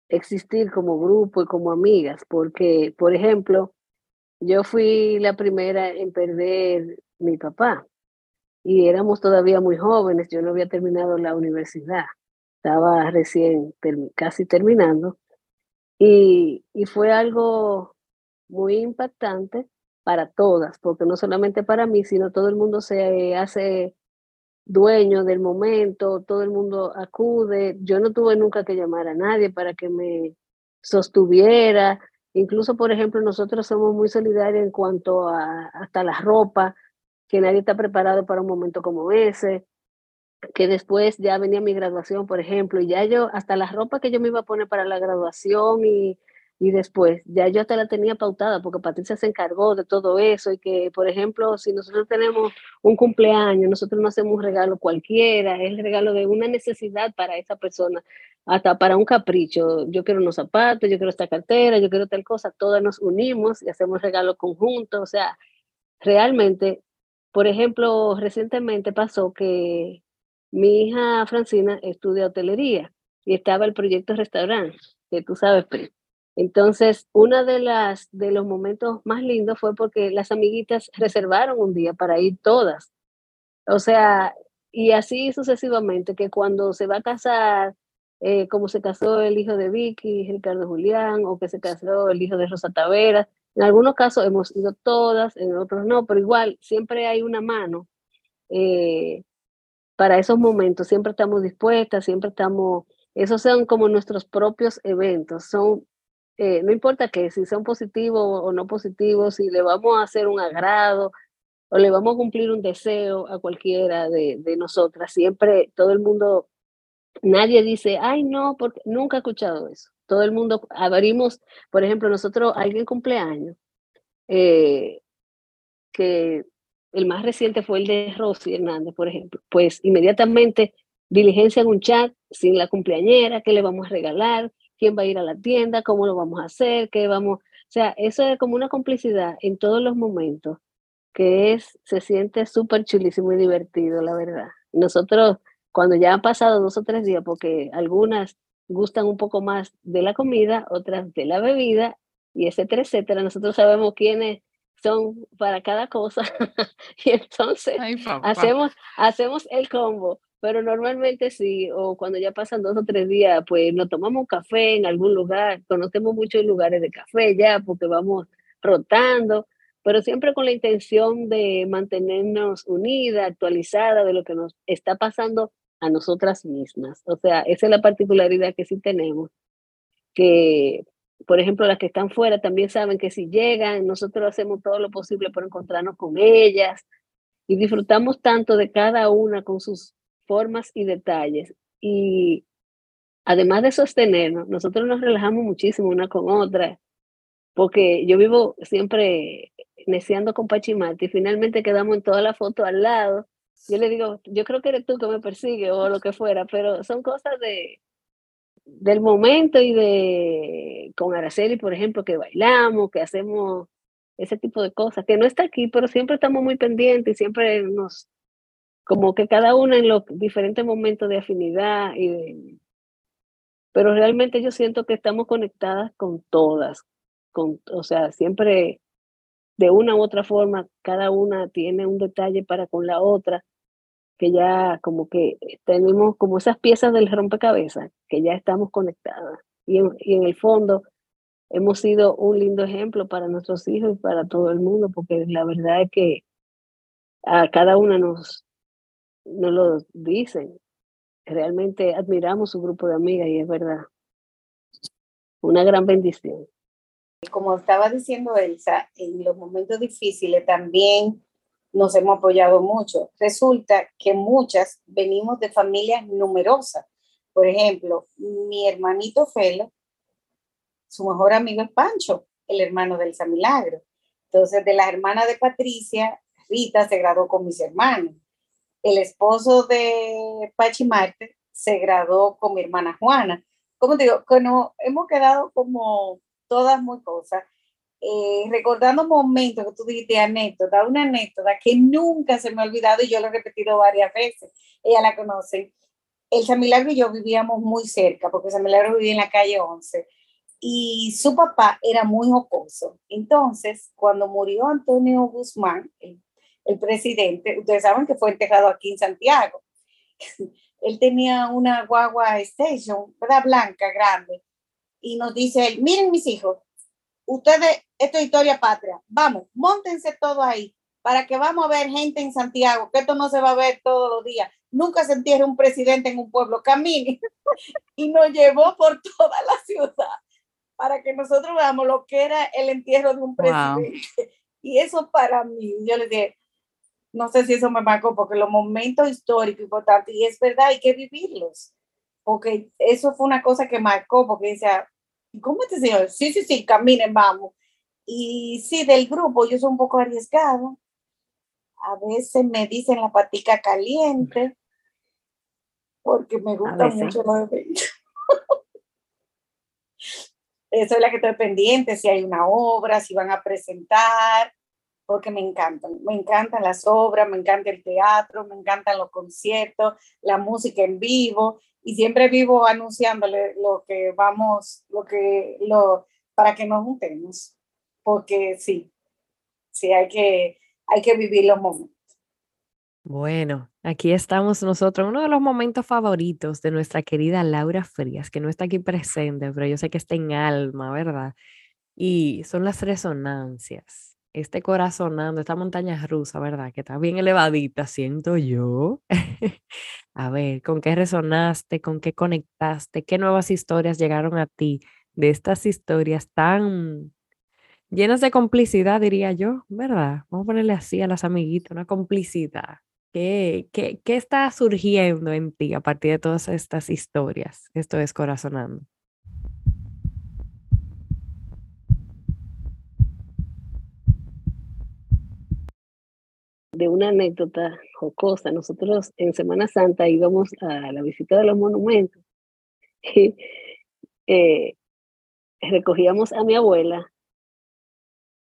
[SPEAKER 7] existir como grupo y como amigas, porque, por ejemplo, yo fui la primera en perder mi papá y éramos todavía muy jóvenes, yo no había terminado la universidad, estaba recién casi terminando y, fue algo muy impactante para todas, porque no solamente para mí, sino todo el mundo se hace dueño del momento, todo el mundo acude. Yo no tuve nunca que llamar a nadie para que me sostuviera. Incluso, por ejemplo, nosotros somos muy solidarios en cuanto a hasta la ropa, que nadie está preparado para un momento como ese, que después ya venía mi graduación, por ejemplo, y ya yo, hasta la ropa que yo me iba a poner para la graduación y y después, ya yo te la tenía pautada porque Patricia se encargó de todo eso y que, por ejemplo, si nosotros tenemos un cumpleaños, nosotros no hacemos un regalo cualquiera, es el regalo de una necesidad para esa persona, hasta para un capricho. Yo quiero unos zapatos, yo quiero esta cartera, yo quiero tal cosa, todas nos unimos y hacemos regalo conjunto. O sea, realmente, por ejemplo, recientemente pasó que mi hija Francina estudia hotelería y estaba el proyecto restaurante, que tú sabes, Pri entonces, uno de, las, de los momentos más lindos fue porque las amiguitas reservaron un día para ir todas. O sea, y así sucesivamente, que cuando se va a casar, eh, como se casó el hijo de Vicky, Ricardo Julián, o que se casó el hijo de Rosa Taveras, en algunos casos hemos ido todas, en otros no, pero igual siempre hay una mano eh, para esos momentos, siempre estamos dispuestas, siempre estamos, esos son como nuestros propios eventos, son, eh, no importa que si son positivos o no positivos, si le vamos a hacer un agrado o le vamos a cumplir un deseo a cualquiera de, de nosotras, siempre todo el mundo, nadie dice, ay no, porque nunca he escuchado eso todo el mundo abrimos, por ejemplo, nosotros, alguien cumpleaños, eh, que el más reciente fue el de Rosy Hernández, por ejemplo, pues inmediatamente diligencia en un chat sin la cumpleañera, qué le vamos a regalar, quién va a ir a la tienda, cómo lo vamos a hacer, qué vamos, o sea, eso es como una complicidad en todos los momentos, que es, se siente súper chulísimo y divertido, la verdad. Nosotros, cuando ya han pasado dos o tres días, porque algunas gustan un poco más de la comida, otras de la bebida, y etcétera, etcétera. Nosotros sabemos quiénes son para cada cosa y entonces hacemos, hacemos el combo. Pero normalmente sí, o cuando ya pasan dos o tres días, pues nos tomamos café en algún lugar, conocemos muchos lugares de café ya, porque vamos rotando, pero siempre con la intención de mantenernos unidas, actualizadas de lo que nos está pasando a nosotras mismas. O sea, esa es la particularidad que sí tenemos, que, por ejemplo, las que están fuera también saben que si llegan, nosotros hacemos todo lo posible por encontrarnos con ellas y disfrutamos tanto de cada una con sus formas y detalles. Y además de sostenernos, nosotros nos relajamos muchísimo una con otra, porque yo vivo siempre neciando con Pachimati y finalmente quedamos en toda la foto al lado yo le digo, yo creo que eres tú que me persigue o lo que fuera, pero son cosas de del momento y de con Araceli, por ejemplo, que bailamos, que hacemos ese tipo de cosas, que no está aquí, pero siempre estamos muy pendientes y siempre nos, como que cada una en los diferentes momentos de afinidad y de, pero realmente yo siento que estamos conectadas con todas, con, o sea, siempre de una u otra forma, cada una tiene un detalle para con la otra que ya como que tenemos como esas piezas del rompecabezas, que ya estamos conectadas. Y en, y en el fondo hemos sido un lindo ejemplo para nuestros hijos y para todo el mundo, porque la verdad es que a cada una nos, nos lo dicen. Realmente admiramos su grupo de amigas y es verdad. Una gran bendición.
[SPEAKER 5] Como estaba diciendo Elsa, en los momentos difíciles también nos hemos apoyado mucho. Resulta que muchas venimos de familias numerosas. Por ejemplo, mi hermanito Felo, su mejor amigo es Pancho, el hermano del San Milagro. Entonces, de la hermana de Patricia, Rita se graduó con mis hermanos. El esposo de Pachi Marte se graduó con mi hermana Juana. Como digo, hemos quedado como todas muy cosas. Eh, recordando momentos que tú dijiste anécdota, una anécdota que nunca se me ha olvidado y yo lo he repetido varias veces, ella la conoce. El San Milagro y yo vivíamos muy cerca, porque San Milagro vivía en la calle 11, y su papá era muy jocoso. Entonces, cuando murió Antonio Guzmán, el, presidente, ustedes saben que fue enterrado aquí en Santiago. Él tenía una guagua station, ¿verdad? Blanca, grande. Y nos dice miren mis hijos, ustedes, esto es historia patria, vamos, montense todo ahí para que vamos a ver gente en Santiago, que esto no se va a ver todos los días. Nunca se entierra un presidente en un pueblo, camine. y nos llevó por toda la ciudad para que nosotros veamos lo que era el entierro de un presidente. Y eso para mí, yo le dije, no sé si eso me marcó, porque los momentos históricos importantes, y es verdad, hay que vivirlos, porque eso fue una cosa que marcó, porque decía, ¿cómo este señor? Sí, sí, sí, caminen, vamos. Y sí, del grupo yo soy un poco arriesgado. A veces me dicen la patica caliente, porque me gusta mucho los eventos. Eso es la que estoy pendiente, si hay una obra, si van a presentar, porque me encantan. Me encantan las obras, me encanta el teatro, me encantan los conciertos, la música en vivo y siempre vivo anunciándole lo que vamos, lo que, lo, para que nos juntemos, porque sí, sí hay que, hay que vivir los momentos.
[SPEAKER 1] Bueno, aquí estamos nosotros, uno de los momentos favoritos de nuestra querida Laura Frías, que no está aquí presente, pero yo sé que está en alma, ¿verdad? Y son las resonancias, este corazonando, esta montaña rusa, ¿verdad? Que está bien elevadita, siento yo. A ver, ¿con qué resonaste? ¿Con qué conectaste? ¿Qué nuevas historias llegaron a ti de estas historias tan llenas de complicidad, diría yo, ¿verdad? Vamos a ponerle así a las amiguitas, una complicidad. ¿Qué, qué, qué está surgiendo en ti a partir de todas estas historias? Esto es Corazonando.
[SPEAKER 7] De una anécdota jocosa. Nosotros en Semana Santa íbamos a la visita de los monumentos y eh, recogíamos a mi abuela,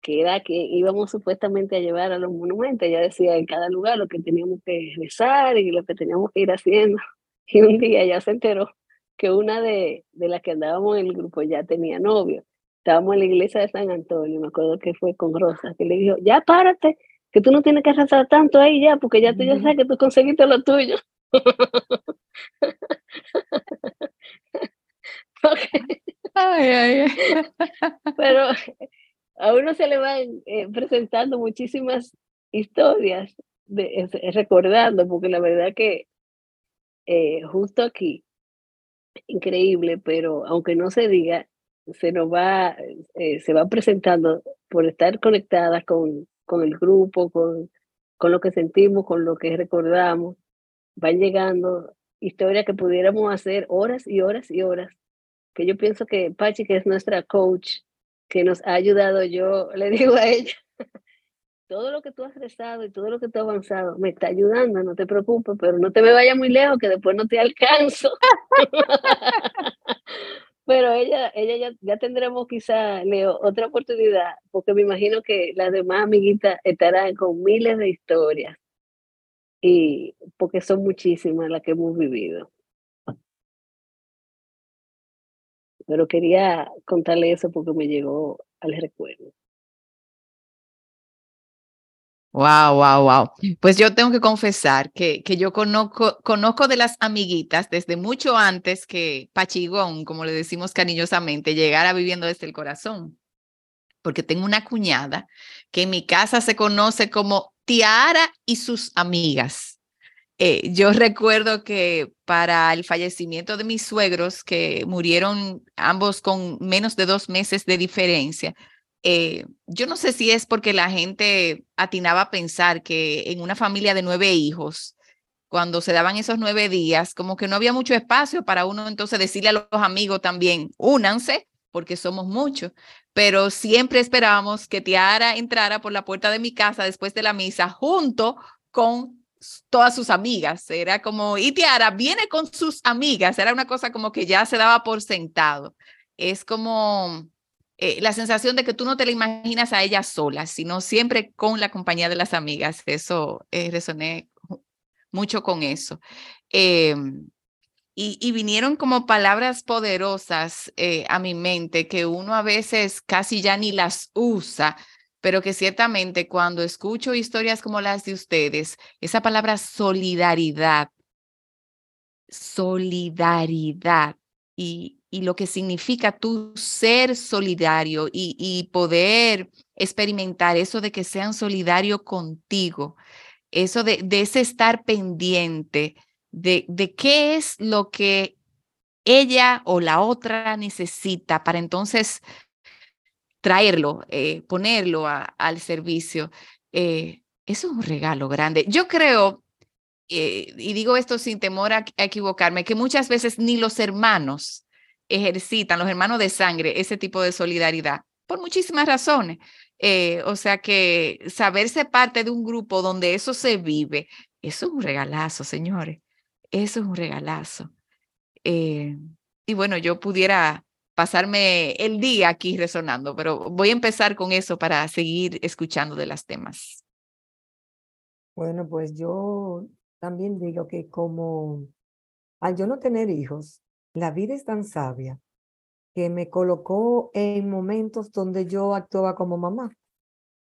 [SPEAKER 7] que era que íbamos supuestamente a llevar a los monumentos. Ella decía en cada lugar lo que teníamos que rezar y lo que teníamos que ir haciendo. Y un día ya se enteró que una de, de las que andábamos en el grupo ya tenía novio. Estábamos en la iglesia de San Antonio, me acuerdo que fue con Rosa, que le dijo, ya párate, que tú no tienes que rezar tanto ahí ya, porque ya tú ya sabes que tú conseguiste lo tuyo. Pero a uno se le van eh, presentando muchísimas historias, de, recordando, porque la verdad que eh, justo aquí, increíble, pero aunque no se diga, se nos va, eh, se va presentando por estar conectadas con, con el grupo, con, con lo que sentimos, con lo que recordamos. Van llegando historias que pudiéramos hacer horas y horas y horas. Que yo pienso que Pachi, que es nuestra coach, que nos ha ayudado, yo le digo a ella, todo lo que tú has rezado y todo lo que tú has avanzado me está ayudando, no te preocupes, pero no te me vayas muy lejos, que después no te alcanzo. Pero ella, ella ya, ya tendremos quizá, Leo, otra oportunidad, porque me imagino que las demás amiguitas estarán con miles de historias, y porque son muchísimas las que hemos vivido. Pero quería contarle eso porque me llegó al recuerdo.
[SPEAKER 3] Wow, wow, wow. Pues yo tengo que confesar que, que yo conozco, conozco de las amiguitas desde mucho antes que Pachigón, como le decimos cariñosamente, llegara viviendo desde el corazón. Porque tengo una cuñada que en mi casa se conoce como Tiara y sus amigas. Eh, yo recuerdo que para el fallecimiento de mis suegros, que murieron ambos con menos de dos meses de diferencia, eh, yo no sé si es porque la gente atinaba a pensar que en una familia de nueve hijos, cuando se daban esos nueve días, como que no había mucho espacio para uno entonces decirle a los amigos también, únanse, porque somos muchos, pero siempre esperábamos que Tiara entrara por la puerta de mi casa después de la misa junto con todas sus amigas. Era como, y Tiara viene con sus amigas, era una cosa como que ya se daba por sentado. Es como eh, la sensación de que tú no te la imaginas a ella sola, sino siempre con la compañía de las amigas. Eso eh, resoné mucho con eso. Em, y, vinieron como palabras poderosas eh, a mi mente que uno a veces casi ya ni las usa, pero que ciertamente cuando escucho historias como las de ustedes, esa palabra solidaridad, solidaridad y, y lo que significa tú ser solidario y, poder experimentar eso de que sean solidarios contigo, eso de, de ese estar pendiente de, de qué es lo que ella o la otra necesita para entonces traerlo, eh, ponerlo al servicio. Eh, eso es un regalo grande. Yo creo, eh, y digo esto sin temor a, equivocarme, que muchas veces ni los hermanos ejercitan los hermanos de sangre ese tipo de solidaridad por muchísimas razones. Eh, o sea que saberse parte de un grupo donde eso se vive, eso es un regalazo, señores. Eso es un regalazo. Eh, y bueno, yo pudiera pasarme el día aquí resonando, pero voy a empezar con eso para seguir escuchando de las temas.
[SPEAKER 4] Bueno, pues yo también digo que como al yo no tener hijos, la vida es tan sabia que me colocó en momentos donde yo actuaba como mamá.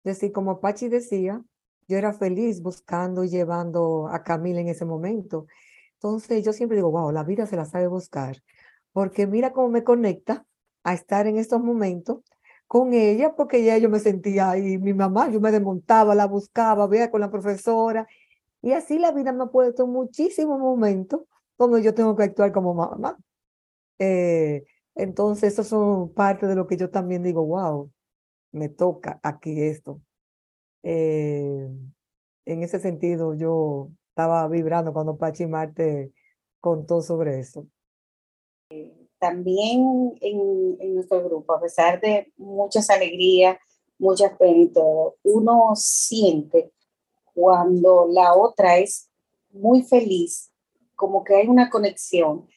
[SPEAKER 4] Es decir, como Pachi decía, yo era feliz buscando y llevando a Camila en ese momento. Entonces yo siempre digo, wow, la vida se la sabe buscar, porque mira cómo me conecta a estar en estos momentos con ella, porque ya yo me sentía ahí, mi mamá, yo me desmontaba, la buscaba, veía con la profesora, y así la vida me ha puesto muchísimos momentos donde yo tengo que actuar como mamá. Eh, entonces, eso son parte de lo que yo también digo, wow, me toca aquí esto. Eh, en ese sentido, yo estaba vibrando cuando Pachi Marte contó sobre eso.
[SPEAKER 5] También en, en nuestro grupo, a pesar de muchas alegrías, muchas penas y todo, uno siente cuando la otra es muy feliz, como que hay una conexión,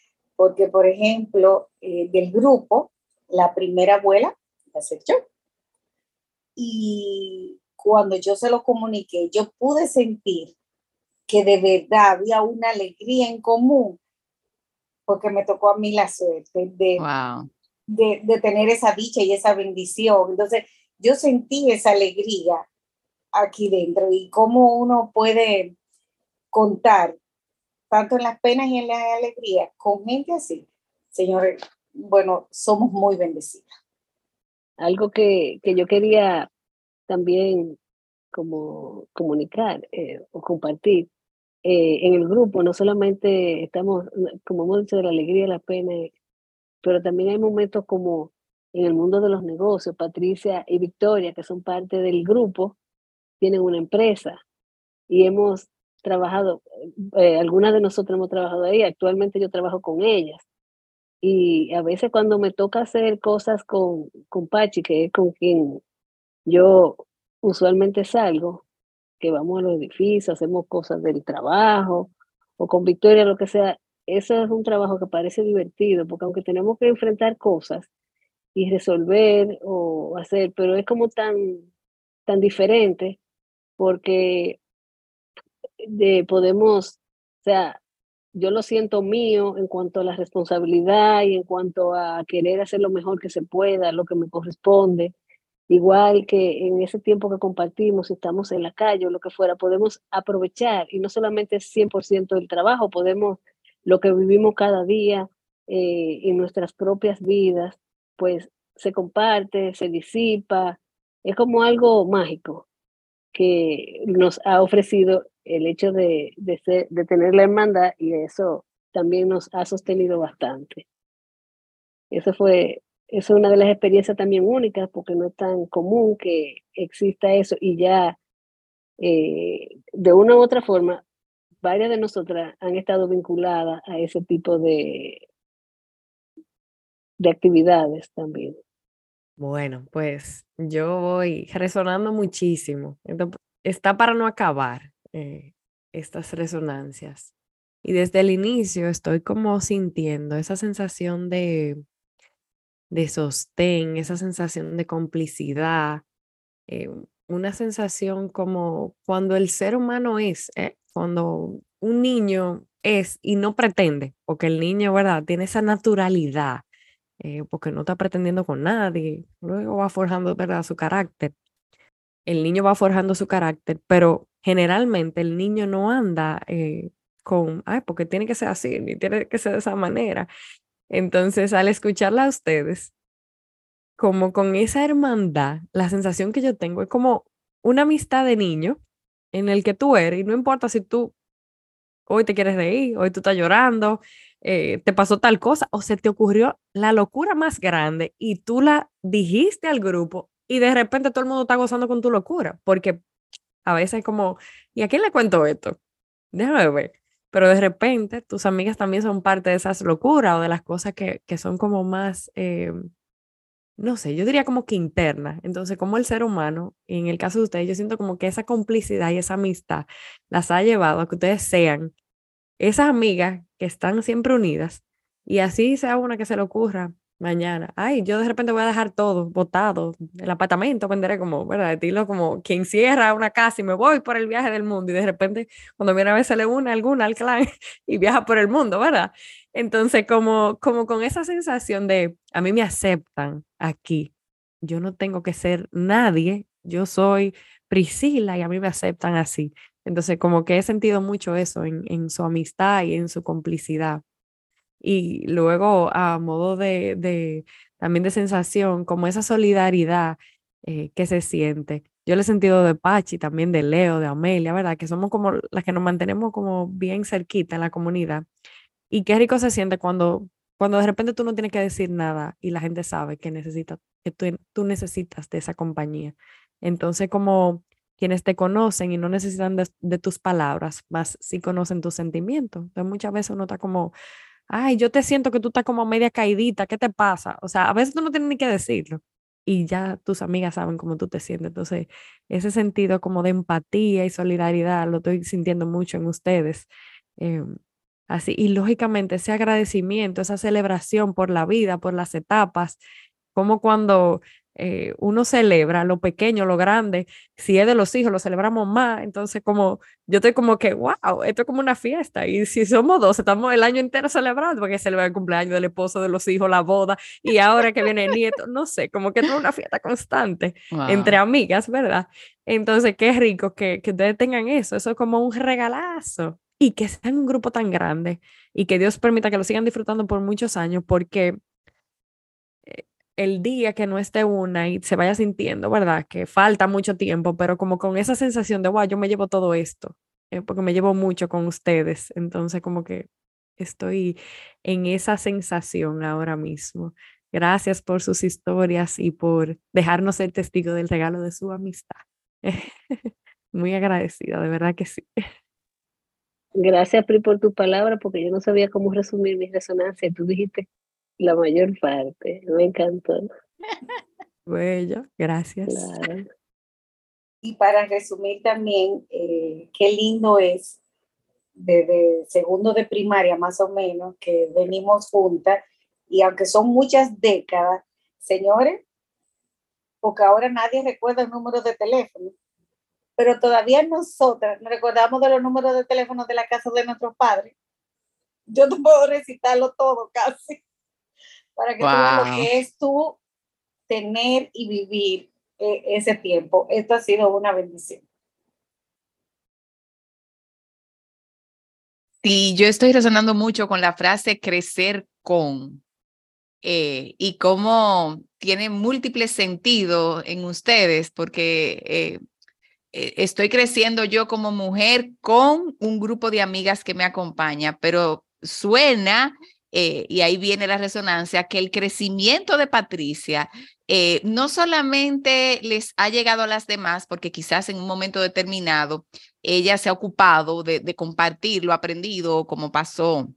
[SPEAKER 5] porque por ejemplo, eh, del grupo, la primera abuela va a ser yo. Y cuando yo se lo comuniqué, yo pude sentir que de verdad había una alegría en común, porque me tocó a mí la suerte de, de, de tener esa dicha y esa bendición. Entonces, yo sentí esa alegría aquí dentro y cómo uno puede contar tanto en las penas y en las alegrías con gente así. Señores, bueno, somos muy bendecidas.
[SPEAKER 7] Algo que, que yo quería también como comunicar eh, o compartir eh, en el grupo, no solamente estamos, como hemos dicho, de la alegría, la pena, pero también hay momentos como en el mundo de los negocios, Patricia y Victoria, que son parte del grupo, tienen una empresa y hemos trabajado, eh, algunas de nosotros hemos trabajado ahí, actualmente yo trabajo con ellas. Y a veces cuando me toca hacer cosas con, con Pachi, que es con quien yo usualmente salgo, que vamos a los edificios, hacemos cosas del trabajo, o con Victoria, lo que sea, eso es un trabajo que parece divertido, porque aunque tenemos que enfrentar cosas y resolver o hacer, pero es como tan, tan diferente porque de, podemos, o sea, yo lo siento mío en cuanto a la responsabilidad y en cuanto a querer hacer lo mejor que se pueda, lo que me corresponde. Igual que en ese tiempo que compartimos, estamos en la calle o lo que fuera, podemos aprovechar y no solamente es 100% del trabajo, podemos lo que vivimos cada día eh, en nuestras propias vidas, pues se comparte, se disipa, es como algo mágico que nos ha ofrecido el hecho de, de, tener la hermandad y eso también nos ha sostenido bastante. Eso fue, es una de las experiencias también únicas porque no es tan común que exista eso y ya eh, de una u otra forma varias de nosotras han estado vinculadas a ese tipo de, de actividades también.
[SPEAKER 1] Bueno, pues yo voy resonando muchísimo. está para no acabar eh, estas resonancias. Y desde el inicio estoy como sintiendo esa sensación de, de sostén, esa sensación de complicidad, eh, una sensación como cuando el ser humano es, eh, cuando un niño es y no pretende, porque el niño, ¿verdad? Tiene esa naturalidad porque no está pretendiendo con nadie, luego va forjando ¿verdad? su carácter. El niño va forjando su carácter, pero generalmente el niño no anda eh, con, ay, porque tiene que ser así, ni tiene que ser de esa manera. Entonces, al escucharla a ustedes, como con esa hermandad, la sensación que yo tengo es como una amistad de niño en el que tú eres, y no importa si tú hoy te quieres reír, hoy tú estás llorando, eh, te pasó tal cosa o se te ocurrió la locura más grande y tú la dijiste al grupo y de repente todo el mundo está gozando con tu locura, porque a veces es como, ¿y a quién le cuento esto? Déjame ver. Pero de repente tus amigas también son parte de esas locuras o de las cosas que, que son como más, eh, no sé, yo diría como que internas. Entonces, como el ser humano, en el caso de ustedes, yo siento como que esa complicidad y esa amistad las ha llevado a que ustedes sean esas amigas que están siempre unidas y así sea una que se le ocurra mañana, ay, yo de repente voy a dejar todo botado, el apartamento venderé como, ¿verdad? Estilo como quien cierra una casa y me voy por el viaje del mundo y de repente cuando viene a ver se le une alguna al clan y viaja por el mundo, ¿verdad? Entonces como, como con esa sensación de, a mí me aceptan aquí, yo no tengo que ser nadie, yo soy Priscila y a mí me aceptan así. Entonces, como que he sentido mucho eso en, en su amistad y en su complicidad. Y luego, a modo de, de también de sensación, como esa solidaridad eh, que se siente. Yo lo he sentido de Pachi, también de Leo, de Amelia, ¿verdad? Que somos como las que nos mantenemos como bien cerquita en la comunidad. Y qué rico se siente cuando, cuando de repente tú no tienes que decir nada y la gente sabe que, necesita, que tú, tú necesitas de esa compañía. Entonces, como quienes te conocen y no necesitan de, tus palabras, más si conocen tus sentimientos. Entonces, muchas veces uno está como, ay, yo te siento que tú estás como media caidita, ¿qué te pasa? O sea, a veces tú no tienes ni que decirlo y ya tus amigas saben cómo tú te sientes. Entonces, ese sentido como de empatía y solidaridad lo estoy sintiendo mucho en ustedes. Em, así, y lógicamente ese agradecimiento, esa celebración por la vida, por las etapas, como cuando eh, uno celebra lo pequeño, lo grande, si es de los hijos, lo celebramos más, entonces como yo estoy como que, wow, esto es como una fiesta, y si somos dos, estamos el año entero celebrando, porque celebra el cumpleaños del esposo, de los hijos, la boda, y ahora que viene el nieto, no sé, como que es una fiesta constante entre amigas, ¿verdad? Entonces, qué rico que, que ustedes tengan eso, eso es como un regalazo, y que sean un grupo tan grande, y que Dios permita que lo sigan disfrutando por muchos años, porque el día que no esté una y se vaya sintiendo, ¿verdad? Que falta mucho tiempo, pero como con esa sensación de, wow, yo me llevo todo esto, eh, porque me llevo mucho con ustedes. Entonces, como que estoy en esa sensación ahora mismo. Gracias por sus historias y por dejarnos ser testigo del regalo de su amistad. Muy agradecida, de verdad que sí.
[SPEAKER 7] Gracias, Pri, por tu palabra, porque yo no sabía cómo resumir mi resonancia. Tú dijiste la mayor parte. Me encantó.
[SPEAKER 1] Bella, gracias.
[SPEAKER 5] Y para resumir también, eh, qué lindo es desde segundo de primaria más o menos que venimos juntas y aunque son muchas décadas, señores, porque ahora nadie recuerda el número de teléfono, pero todavía nosotras nos recordamos de los números de teléfono de la casa de nuestros padres. Yo no puedo recitarlo todo casi para que wow. lo que es tú tener y vivir eh, ese tiempo. Esto ha sido una bendición.
[SPEAKER 3] Sí, yo estoy resonando mucho con la frase crecer con eh, y cómo tiene múltiples sentidos en ustedes, porque eh, estoy creciendo yo como mujer con un grupo de amigas que me acompaña, pero suena eh, y ahí viene la resonancia, que el crecimiento de Patricia eh, no solamente les ha llegado a las demás, porque quizás en un momento determinado ella se ha ocupado de, compartir lo aprendido, como pasó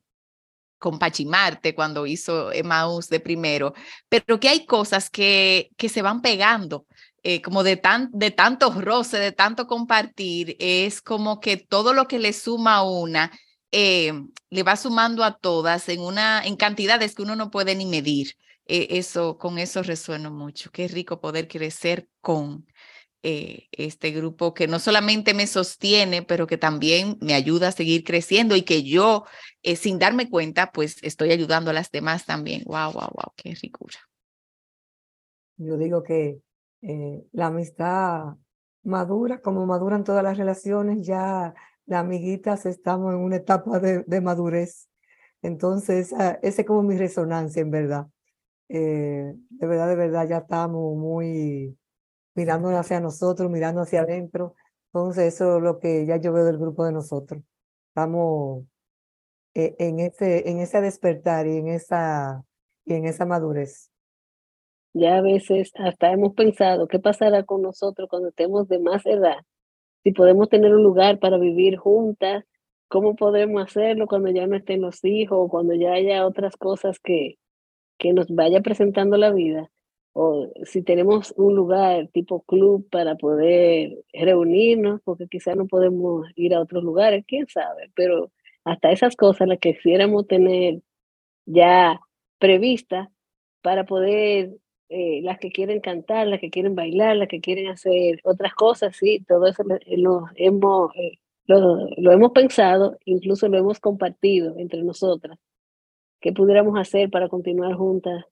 [SPEAKER 3] con Pachimarte cuando hizo Emmaus de primero, pero que hay cosas que, que se van pegando, eh, como de, tan, de tanto roce, de tanto compartir, es como que todo lo que le suma a una eh, le va sumando a todas en, una, en cantidades que uno no puede ni medir. Eh, eso, con eso resueno mucho. Qué rico poder crecer con eh, este grupo que no solamente me sostiene, pero que también me ayuda a seguir creciendo y que yo, sin darme cuenta, pues estoy ayudando a las demás también. Wow, wow, wow, qué ricura.
[SPEAKER 4] Yo digo que la amistad madura, como maduran todas las relaciones, ya las amiguitas estamos en una etapa de, de madurez. Entonces, uh, esa es como mi resonancia, en verdad. Eh, de verdad, de verdad, ya estamos muy mirando hacia nosotros, mirando hacia adentro. Entonces, eso es lo que ya yo veo del grupo de nosotros. Estamos eh, en, ese, en ese despertar y en esa, y en esa madurez.
[SPEAKER 7] Ya a veces hasta hemos pensado qué pasará con nosotros cuando estemos de más edad si podemos tener un lugar para vivir juntas, cómo podemos hacerlo cuando ya no estén los hijos o cuando ya haya otras cosas que, que nos vaya presentando la vida. O si tenemos un lugar tipo club para poder reunirnos, porque quizás no podemos ir a otros lugares, quién sabe, pero hasta esas cosas las que quisiéramos tener ya previstas para poder eh, las que quieren cantar, las que quieren bailar, las que quieren hacer otras cosas, sí, todo eso lo hemos, eh, lo, hemos pensado, incluso lo hemos compartido entre nosotras. ¿Qué pudiéramos hacer para continuar juntas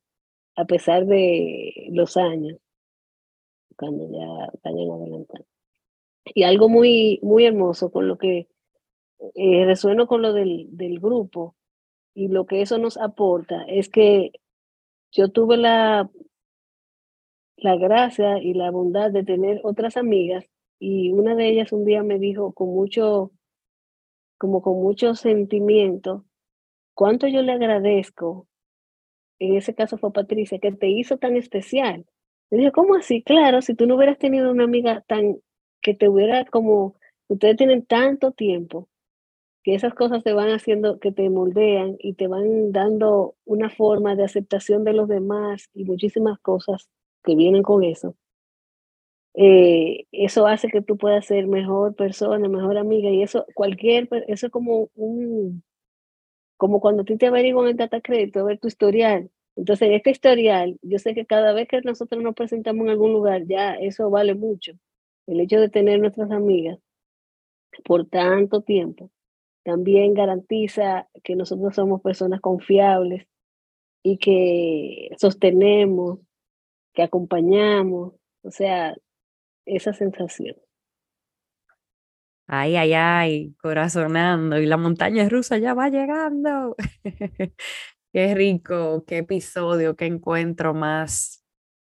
[SPEAKER 7] a pesar de los años? Cuando ya vayan adelantando. Y algo muy, muy hermoso con lo que eh, resueno con lo del, del grupo y lo que eso nos aporta es que yo tuve la, la gracia y la bondad de tener otras amigas y una de ellas un día me dijo con mucho, como con mucho sentimiento, cuánto yo le agradezco, en ese caso fue Patricia, que te hizo tan especial. Le dije, ¿cómo así? Claro, si tú no hubieras tenido una amiga tan, que te hubiera como, ustedes tienen tanto tiempo, que esas cosas te van haciendo, que te moldean y te van dando una forma de aceptación de los demás y muchísimas cosas que vienen con eso. Eh, eso hace que tú puedas ser mejor persona, mejor amiga y eso cualquier, eso es como un, como cuando tú te averiguan en data crédito, ver tu historial. Entonces, en este historial, yo sé que cada vez que nosotros nos presentamos en algún lugar, ya eso vale mucho. El hecho de tener nuestras amigas por tanto tiempo también garantiza que nosotros somos personas confiables y que sostenemos, que acompañamos, o sea, esa sensación.
[SPEAKER 1] Ay, ay, ay, corazonando. Y la montaña rusa ya va llegando. qué rico, qué episodio, qué encuentro más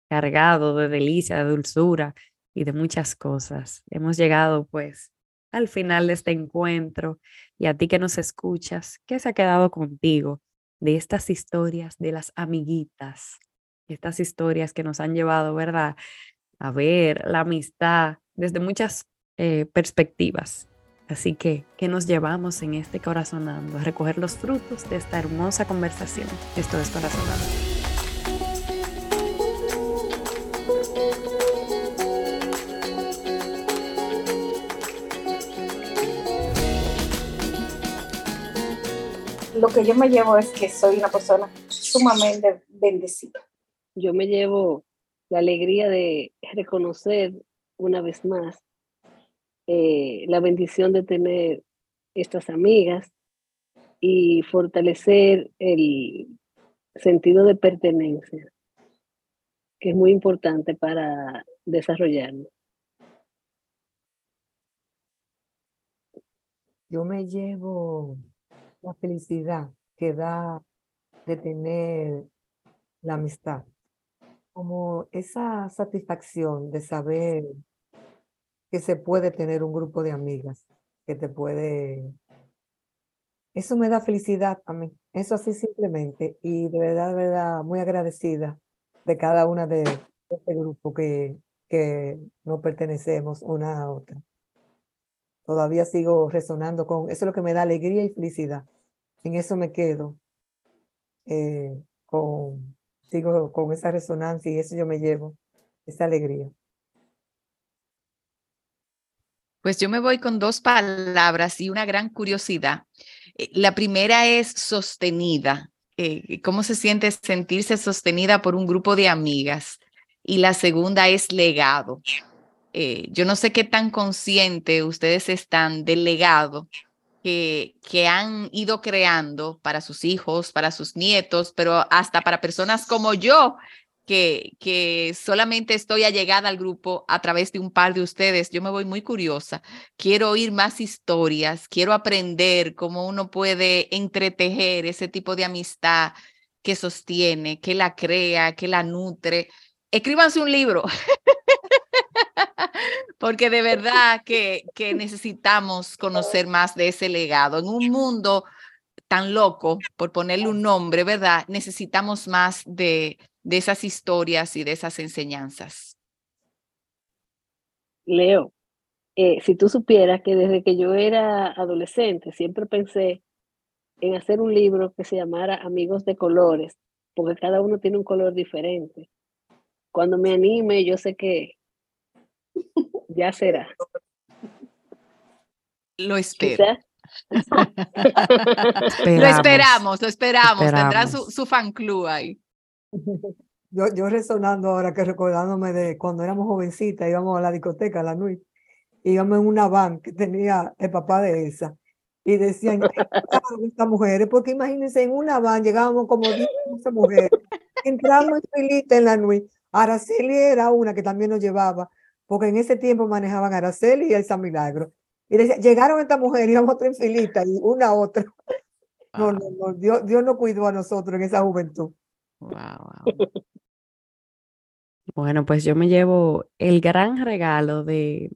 [SPEAKER 1] cargado de delicia, de dulzura y de muchas cosas. Hemos llegado pues al final de este encuentro y a ti que nos escuchas, ¿qué se ha quedado contigo de estas historias de las amiguitas? Estas historias que nos han llevado, ¿verdad? A ver la amistad desde muchas eh, perspectivas. Así que, ¿qué nos llevamos en este corazonando? A recoger los frutos de esta hermosa conversación. Esto es corazonando.
[SPEAKER 5] lo que yo me llevo es que soy una persona sumamente bendecida.
[SPEAKER 7] Yo me llevo la alegría de reconocer una vez más eh, la bendición de tener estas amigas y fortalecer el sentido de pertenencia, que es muy importante para desarrollarlo.
[SPEAKER 4] Yo me llevo la felicidad que da de tener la amistad, como esa satisfacción de saber que se puede tener un grupo de amigas, que te puede... Eso me da felicidad a mí, eso así simplemente, y de verdad, de verdad, muy agradecida de cada una de este grupo que, que no pertenecemos una a otra todavía sigo resonando con, eso es lo que me da alegría y felicidad. En eso me quedo, eh, con, sigo con esa resonancia y eso yo me llevo, esa alegría.
[SPEAKER 3] Pues yo me voy con dos palabras y una gran curiosidad. Eh, la primera es sostenida. Eh, ¿Cómo se siente sentirse sostenida por un grupo de amigas? Y la segunda es legado. Eh, yo no sé qué tan consciente ustedes están del legado que, han ido creando para sus hijos, para sus nietos, pero hasta para personas como yo, que, que solamente estoy allegada al grupo a través de un par de ustedes. Yo me voy muy curiosa. Quiero oír más historias, quiero aprender cómo uno puede entretejer ese tipo de amistad que sostiene, que la crea, que la nutre. Escríbanse un libro. porque de verdad que, que necesitamos conocer más de ese legado. En un mundo tan loco, por ponerle un nombre, ¿verdad? Necesitamos más de, de esas historias y de esas enseñanzas.
[SPEAKER 7] Leo, eh, si tú supieras que desde que yo era adolescente siempre pensé en hacer un libro que se llamara Amigos de Colores, porque cada uno tiene un color diferente. Cuando me anime, yo sé que ya será.
[SPEAKER 3] Lo espero. lo esperamos, lo esperamos. Tendrá su, su, fan club ahí.
[SPEAKER 4] Yo, yo resonando ahora que recordándome de cuando éramos jovencitas, íbamos a la discoteca, a la NUI, íbamos en una van que tenía el papá de esa. Y decían, estas mujeres, porque imagínense, en una van llegábamos como 10 mujeres, entramos en filita en la NUI. Araceli era una que también nos llevaba porque en ese tiempo manejaban Araceli y Elsa Milagro. Y decía, llegaron estas mujeres, íbamos otra en filita y una otra. No, no, no, Dios, Dios no cuidó a nosotros en esa juventud.
[SPEAKER 3] Wow, wow.
[SPEAKER 1] Bueno, pues yo me llevo el gran regalo de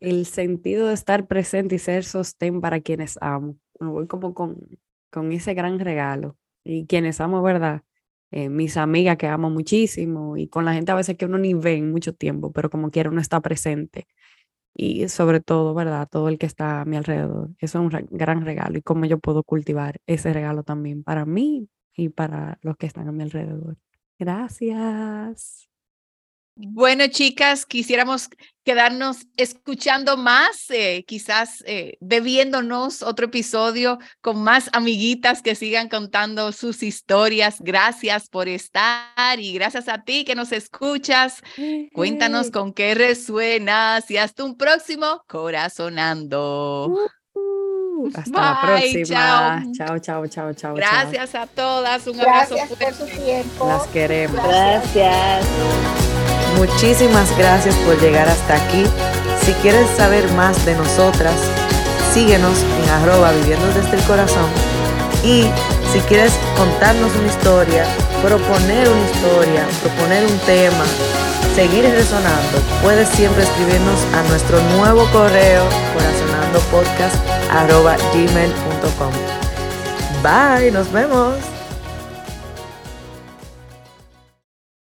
[SPEAKER 1] el sentido de estar presente y ser sostén para quienes amo. Me voy como con, con ese gran regalo. Y quienes amo, ¿verdad? Eh, mis amigas que amo muchísimo y con la gente a veces que uno ni ve en mucho tiempo, pero como quiera uno está presente. Y sobre todo, ¿verdad? Todo el que está a mi alrededor. Eso es un gran regalo y cómo yo puedo cultivar ese regalo también para mí y para los que están a mi alrededor. Gracias.
[SPEAKER 3] Bueno, chicas, quisiéramos quedarnos escuchando más, eh, quizás eh, debiéndonos otro episodio con más amiguitas que sigan contando sus historias. Gracias por estar y gracias a ti que nos escuchas. Cuéntanos con qué resuenas y hasta un próximo Corazonando.
[SPEAKER 1] Uh, hasta la
[SPEAKER 3] Bye,
[SPEAKER 1] próxima.
[SPEAKER 3] chao.
[SPEAKER 1] Chao, chao, chao, chao. chao.
[SPEAKER 3] Gracias a todas, un abrazo
[SPEAKER 5] Gracias por su
[SPEAKER 3] fuerte.
[SPEAKER 5] tiempo.
[SPEAKER 1] Las queremos.
[SPEAKER 6] Gracias.
[SPEAKER 8] Muchísimas gracias por llegar hasta aquí. Si quieres saber más de nosotras, síguenos en arroba viviendo desde el corazón. Y si quieres contarnos una historia, proponer una historia, proponer un tema, seguir resonando, puedes siempre escribirnos a nuestro nuevo correo corazonandopodcast arroba gmail.com. Bye, nos vemos.